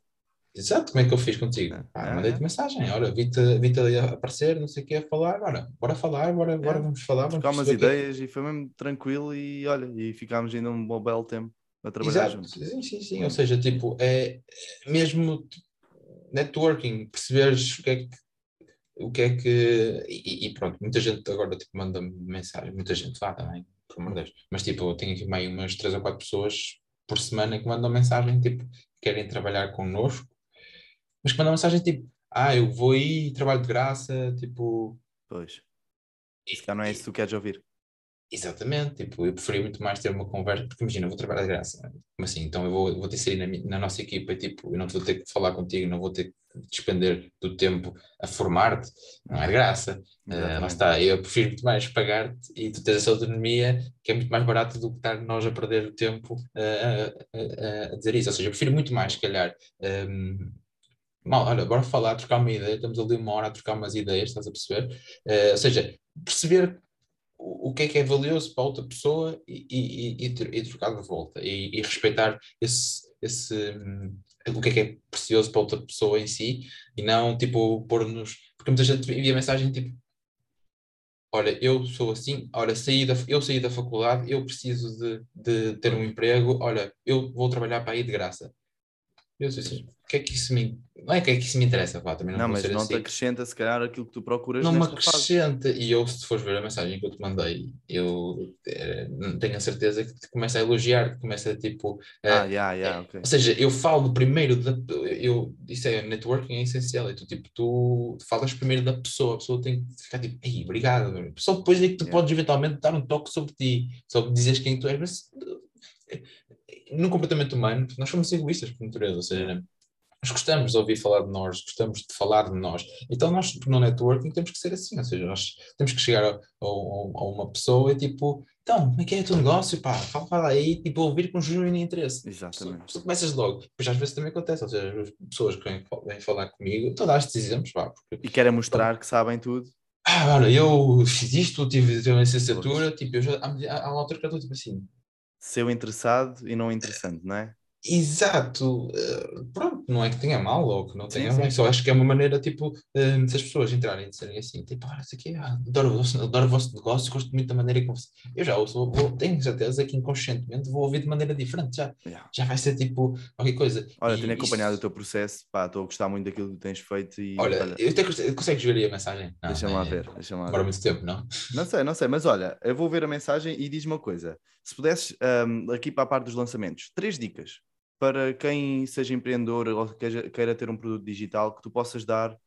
Exato, como é que eu fiz contigo? É, Pá, é, mandei-te é. mensagem, olha, vi-te vi ali a aparecer, não sei o que, a falar, bora, bora falar, bora, bora É. vamos falar, vamos umas ideias e foi mesmo tranquilo e olha, e ficámos ainda um bom belo tempo a trabalhar Exato, juntos. sim, sim, sim, ou seja, tipo, é é mesmo networking, perceberes o que é que o que é que e, e pronto, muita gente agora tipo, manda mensagem, muita gente vá também, por amor de Deus, mas tipo, eu tenho aqui meio umas três ou quatro pessoas por semana que mandam mensagem, tipo, querem trabalhar connosco, mas que mandam mensagem tipo, ah, eu vou aí trabalho de graça, tipo, Pois. Se calhar não é isso que tu queres ouvir. Exatamente, tipo, eu preferi muito mais ter uma conversa, porque imagina, eu vou trabalhar de graça, como assim? Então eu vou, vou ter sair na, na nossa equipa e tipo, eu não vou ter que falar contigo, não vou ter que despender do tempo a formar-te, não é de graça. Eh, lá está, eu prefiro muito mais pagar-te e tu tens essa autonomia que é muito mais barato do que estar nós a perder o tempo eh, a, dizer isso. Ou seja, eu prefiro muito mais, se calhar. ehm, Mal, olha, bora falar, trocar uma ideia, estamos ali uma hora a trocar umas ideias, estás a perceber? Eh, ou seja, perceber o, que é que é valioso para outra pessoa e, e, e, e tro- trocar de volta e, e respeitar esse, esse, hum, o que é que é precioso para outra pessoa em si e não tipo pôr-nos. Porque muita gente envia mensagem tipo: Olha, eu sou assim, olha, saí da, eu saí da faculdade, eu preciso de, de ter um emprego, olha, eu vou trabalhar para aí de graça. Eu sou assim, o que é que isso me. Não é que é que isso me interessa, pá, também não, Não, mas não assim te acrescenta se calhar aquilo que tu procuras não me nesta fase. acrescenta. E eu, se fores ver a mensagem que eu te mandei, eu eh, não tenho a certeza que te começa a elogiar, que começa a tipo. eh, Ah, já, já, ok. Ou seja, eu falo primeiro da. Eu, isso é networking, é essencial. E tu, tipo, tu falas primeiro da pessoa, a pessoa tem que ficar tipo, ei, obrigado. Só depois é que tu Yeah. podes eventualmente dar um toque sobre ti, sobre dizeres quem tu és. Mas eh, no comportamento humano, nós somos egoístas por natureza, ou seja. Nós gostamos de ouvir falar de nós, gostamos de falar de nós. Então, nós no networking temos que ser assim, ou seja, nós temos que chegar a, a- a uma pessoa e tipo, então, como é que é o teu negócio, pá? Fala, fala aí, tipo, ouvir com genuíno interesse. Exatamente. Tu, tu começas logo, depois às vezes também acontece, ou seja, as pessoas que vêm, vêm falar comigo, todas as exemplos, pá, porque, E querem mostrar que sabem tudo. ah, olha, eu fiz isto, tive, tive uma licenciatura, tipo, eu já, há uma altura que eu estou tipo assim, Seu interessado e não interessante, não é? Exato, eh, pronto, não é que tenha mal ou que não tenha sim, bem, só acho que é uma maneira, tipo, eh, das pessoas entrarem e disserem assim, tipo, olha, isso aqui, ah, adoro, o vosso- adoro o vosso negócio, gosto muito da maneira como... você-" Eu já ouço, vou, tenho certeza que inconscientemente vou ouvir de maneira diferente, já, Yeah. já vai ser tipo, qualquer coisa. Olha, E tenho acompanhado o teu processo, pá, estou a gostar muito daquilo que tens feito e Olha, olha, eu até consegues ver aí a mensagem? Deixa-me lá é- ver, deixa-me lá ver. muito tempo, não? Não sei, não sei, mas olha, eu vou ver a mensagem e diz-me uma coisa. Se pudesses, hum, aqui para a parte dos lançamentos, três dicas para quem seja empreendedor ou queira, queira ter um produto digital que tu possas dar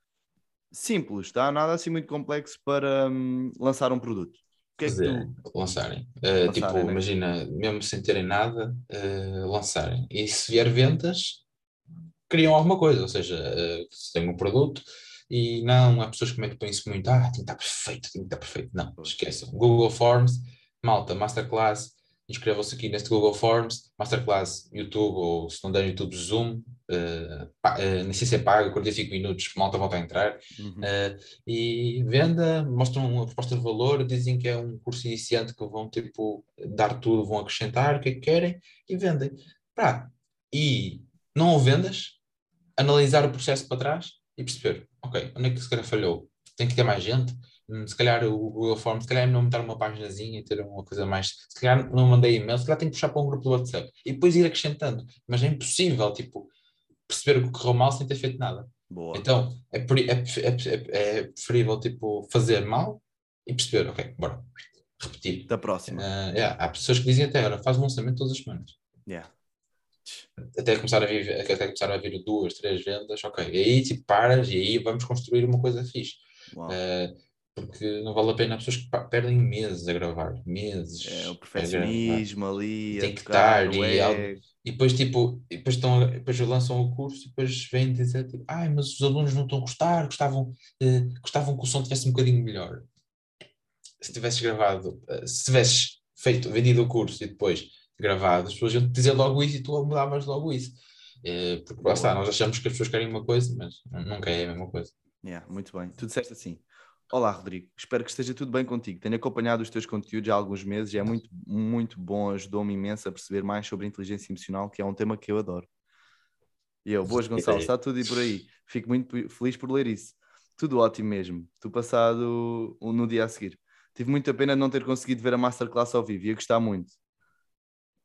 simples, tá? Nada assim muito complexo para hum, lançar um produto. Que é que tu. lançarem. Uh, Lançarem, tipo, né? imagina, mesmo sem terem nada, uh, lançarem. E se vier vendas, criam alguma coisa. Ou seja, uh, se tem um produto e não, há pessoas que metem isso muito, ah, tem que estar perfeito, tem que estar perfeito. Não, esqueçam. Google Forms, malta, Masterclass, inscrevam-se aqui neste Google Forms, Masterclass, YouTube, ou se não der YouTube, Zoom, uh, pa- uh, nem sei se é pago, 45 minutos, malta volta a entrar Uhum. uh, e venda, mostram uma proposta de valor, dizem que é um curso iniciante que vão tipo dar tudo, vão acrescentar o que é que querem e vendem. Pá, e não o vendas, analisar o processo para trás e perceber, ok, onde é que se calhar falhou? Tem que ter mais gente? Hum, Se calhar o Google Forms, se calhar é não montar uma paginazinha e ter uma coisa mais. Se calhar não mandei e-mail, se calhar tem que puxar para um grupo do WhatsApp e depois ir acrescentando. Mas é impossível, tipo, perceber o que correu mal sem ter feito nada. Boa. Então, é, é, é, é- é preferível, tipo, fazer mal e perceber, ok, bora, repetir. Da próxima. Ah, yeah, há pessoas que dizem até, olha, faz um lançamento todas as semanas. Yeah. Até começar a vir, até começar a vir duas, três vendas, ok. E aí, tipo, paras e aí vamos construir uma coisa fixe. Uau. Ah, porque não vale a pena, há pessoas que perdem meses a gravar, meses. É o perfeccionismo ali, Tem que estar e algo-. E depois, tipo, e depois, estão, depois lançam o curso e depois vêm dizer, tipo, ai, mas os alunos não estão a gostar, gostavam, eh, gostavam que o som tivesse um bocadinho melhor. Se tivesses gravado, eh, se tivesses feito, vendido o curso e depois gravado, as pessoas iam te dizer logo isso e tu mudavas logo isso. Eh, porque lá está, nós achamos que as pessoas querem uma coisa, mas nunca é a mesma coisa. Yeah, muito bem. Tu disseste assim. Olá, Rodrigo. Espero que esteja tudo bem contigo. Tenho acompanhado os teus conteúdos há alguns meses e é muito, muito bom. Ajudou-me imenso a perceber mais sobre inteligência emocional, que é um tema que eu adoro. E eu, boas, Gonçalo, está tudo e por aí. Fico muito feliz por ler isso. Tudo ótimo mesmo. Tu passado no dia a seguir. Tive muita pena de não ter conseguido ver a Masterclass ao vivo, ia gostar muito.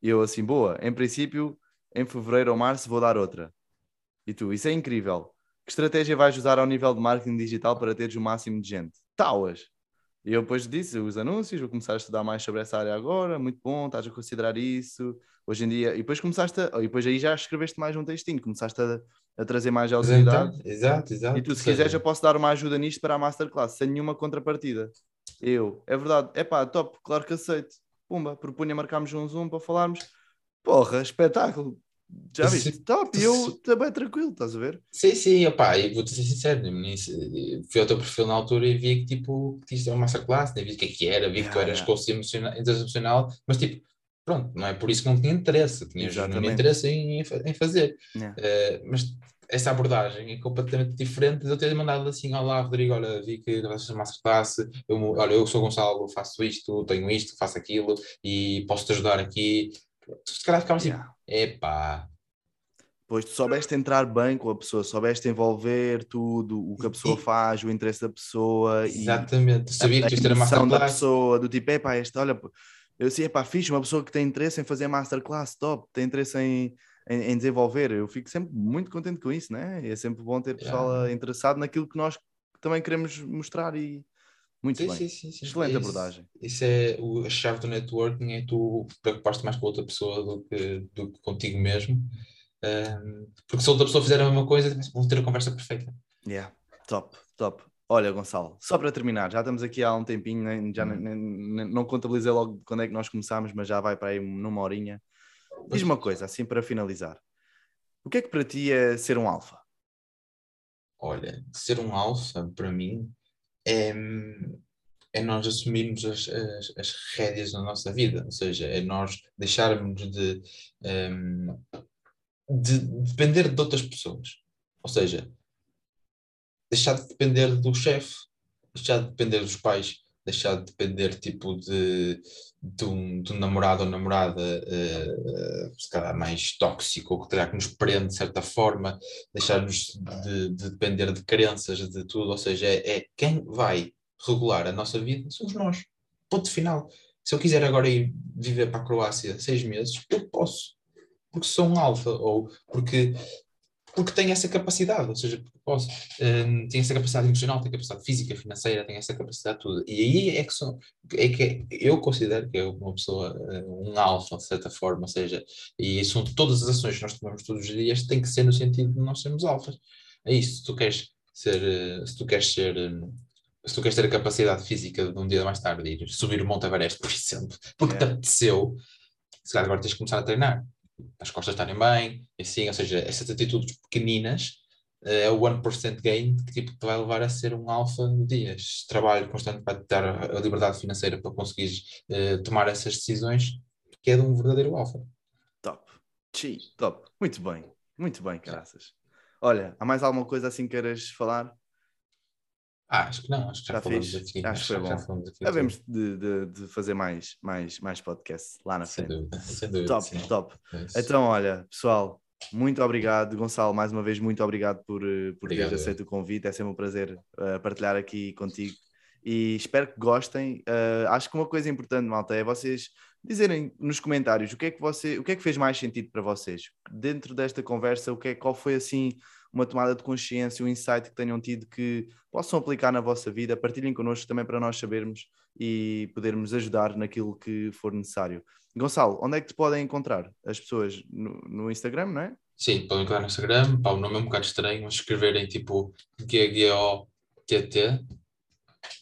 E eu assim, boa, em princípio, em fevereiro ou março vou dar outra. E tu, isso é incrível. Que estratégia vais usar ao nível de marketing digital para teres o máximo de gente? Tauas. E eu depois disse os anúncios, vou começar a estudar mais sobre essa área agora, muito bom, estás a considerar isso. Hoje em dia, e depois começaste a, e depois aí já escreveste mais um textinho, começaste a, a trazer mais autoridade. Exato, exato. E tu, se quiseres, eu posso dar uma ajuda nisto para a Masterclass, sem nenhuma contrapartida. Eu, é verdade, é pá, top, claro que aceito. Pumba, propunha marcarmos um Zoom para falarmos. Porra, espetáculo. Já viste? Top, e eu também tranquilo, estás a ver? Sim, sim, opá, e vou-te ser sincero, fui ao teu perfil na altura e vi que tipo, que isto é uma masterclass, nem vi o que é que era, vi yeah, que tu eras yeah. coach emocional, emocional, mas tipo, pronto, não é por isso que não tinha interesse, tinha genuíno interesse em, em fazer. Yeah. Uh, mas essa abordagem é completamente diferente de eu ter mandado assim, olá Rodrigo, olha, vi que vocês uma masterclass, eu, olha, eu sou Gonçalo, faço isto, tenho isto, faço aquilo e posso-te ajudar aqui. Se calhar ficava assim, yeah. epá, Pois tu soubeste entrar bem com a pessoa, soubeste envolver tudo, o que a pessoa faz, o interesse da pessoa. Exatamente, e sabia que isto era masterclass. da pessoa, do tipo, epá, este, olha, eu assim, epá, fixe, uma pessoa que tem interesse em fazer masterclass, top, tem interesse em, em, em desenvolver. Eu fico sempre muito contente com isso, né? É sempre bom ter pessoal yeah. interessado naquilo que nós também queremos mostrar e muito sim, bem. Sim, sim, sim. Excelente isso, abordagem. Isso é o, a chave do networking, é tu preocupar-te mais com a outra pessoa do que, do que contigo mesmo porque se outra pessoa fizer a mesma coisa, vão ter a conversa perfeita. Yeah, top, top. Olha, Gonçalo, só para terminar, já estamos aqui há um tempinho, nem, já uhum. não contabilizei logo quando é que nós começámos, mas já vai para aí numa horinha. Diz-me uma coisa, assim para finalizar. O que é que para ti é ser um alfa? Olha, ser um alfa, para mim, é, é nós assumirmos as, as, as rédeas da nossa vida, ou seja, é nós deixarmos de de depender de outras pessoas. Ou seja, deixar de depender do chefe, deixar de depender dos pais, deixar de depender tipo de, de, um, de um namorado ou namorada uh, se calhar mais tóxico ou que terá que nos prende de certa forma, deixar-nos de, de, depender de crenças, de tudo, ou seja, é, é, quem vai regular a nossa vida somos nós. Ponto final. Se eu quiser agora ir viver para a Croácia seis meses, eu posso porque sou um alfa ou porque porque tenho essa capacidade, ou seja, posso, um, tenho essa capacidade emocional, tenho capacidade física, financeira, tenho essa capacidade tudo. E aí é que, é que eu considero que é uma pessoa, hum, um alfa, de certa forma, ou seja, e são todas as ações que nós tomamos todos os dias, tem que ser no sentido de nós sermos alfas. É isso, se tu queres ser, eh, se tu queres ser, hum, se tu queres ter a capacidade física de um dia mais tarde ir subir o Monte Everest, por exemplo, porque te apeteceu, se calhar agora tens de começar a treinar as costas estarem bem, assim, ou seja, essas atitudes pequeninas é o 1% gain que tipo, te vai levar a ser um alfa no dia. Este trabalho constante para te dar a liberdade financeira para conseguires uh, tomar essas decisões, que é de um verdadeiro alfa. Top. Chi, top. Muito bem. Muito bem, graças. Olha, há mais alguma coisa assim que queiras falar? Ah, acho que não, acho que já, já falamos aqui. Acho, que foi bom. Devemos de, de, de, fazer mais, mais, mais podcasts lá na frente. Sem dúvida, sem dúvida. Top, sim. top. É então, olha, pessoal, muito obrigado. Gonçalo, mais uma vez, muito obrigado por, eh, por obrigado, teres aceito o convite. É sempre um prazer uh, partilhar aqui contigo. E espero que gostem. Uh, acho que uma coisa importante, malta, é vocês dizerem nos comentários o que é que você, o que é que fez mais sentido para vocês dentro desta conversa. O que é, qual foi assim uma tomada de consciência, um insight que tenham tido que possam aplicar na vossa vida, partilhem connosco também para nós sabermos e podermos ajudar naquilo que for necessário. Gonçalo, onde é que te podem encontrar as pessoas? No, no Instagram, não é? Sim, podem encontrar no Instagram, pá, o nome é um bocado estranho, mas escreverem tipo G-G-O-T-T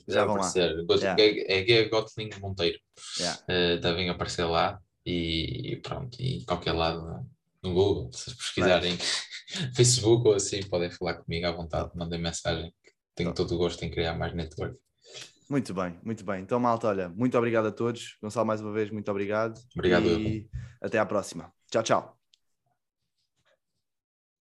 já vão aparecer. lá. Yeah. É G Gotling Monteiro. Yeah. Uh, devem aparecer lá e, e pronto, e qualquer lado no Google, se pesquisarem Facebook ou assim, podem falar comigo à vontade, mandem mensagem. Tenho todo o gosto em criar mais network. Muito bem, muito bem. Então, malta, olha, muito obrigado a todos. Gonçalo, mais uma vez, muito obrigado. Obrigado. E até à próxima. Tchau, tchau.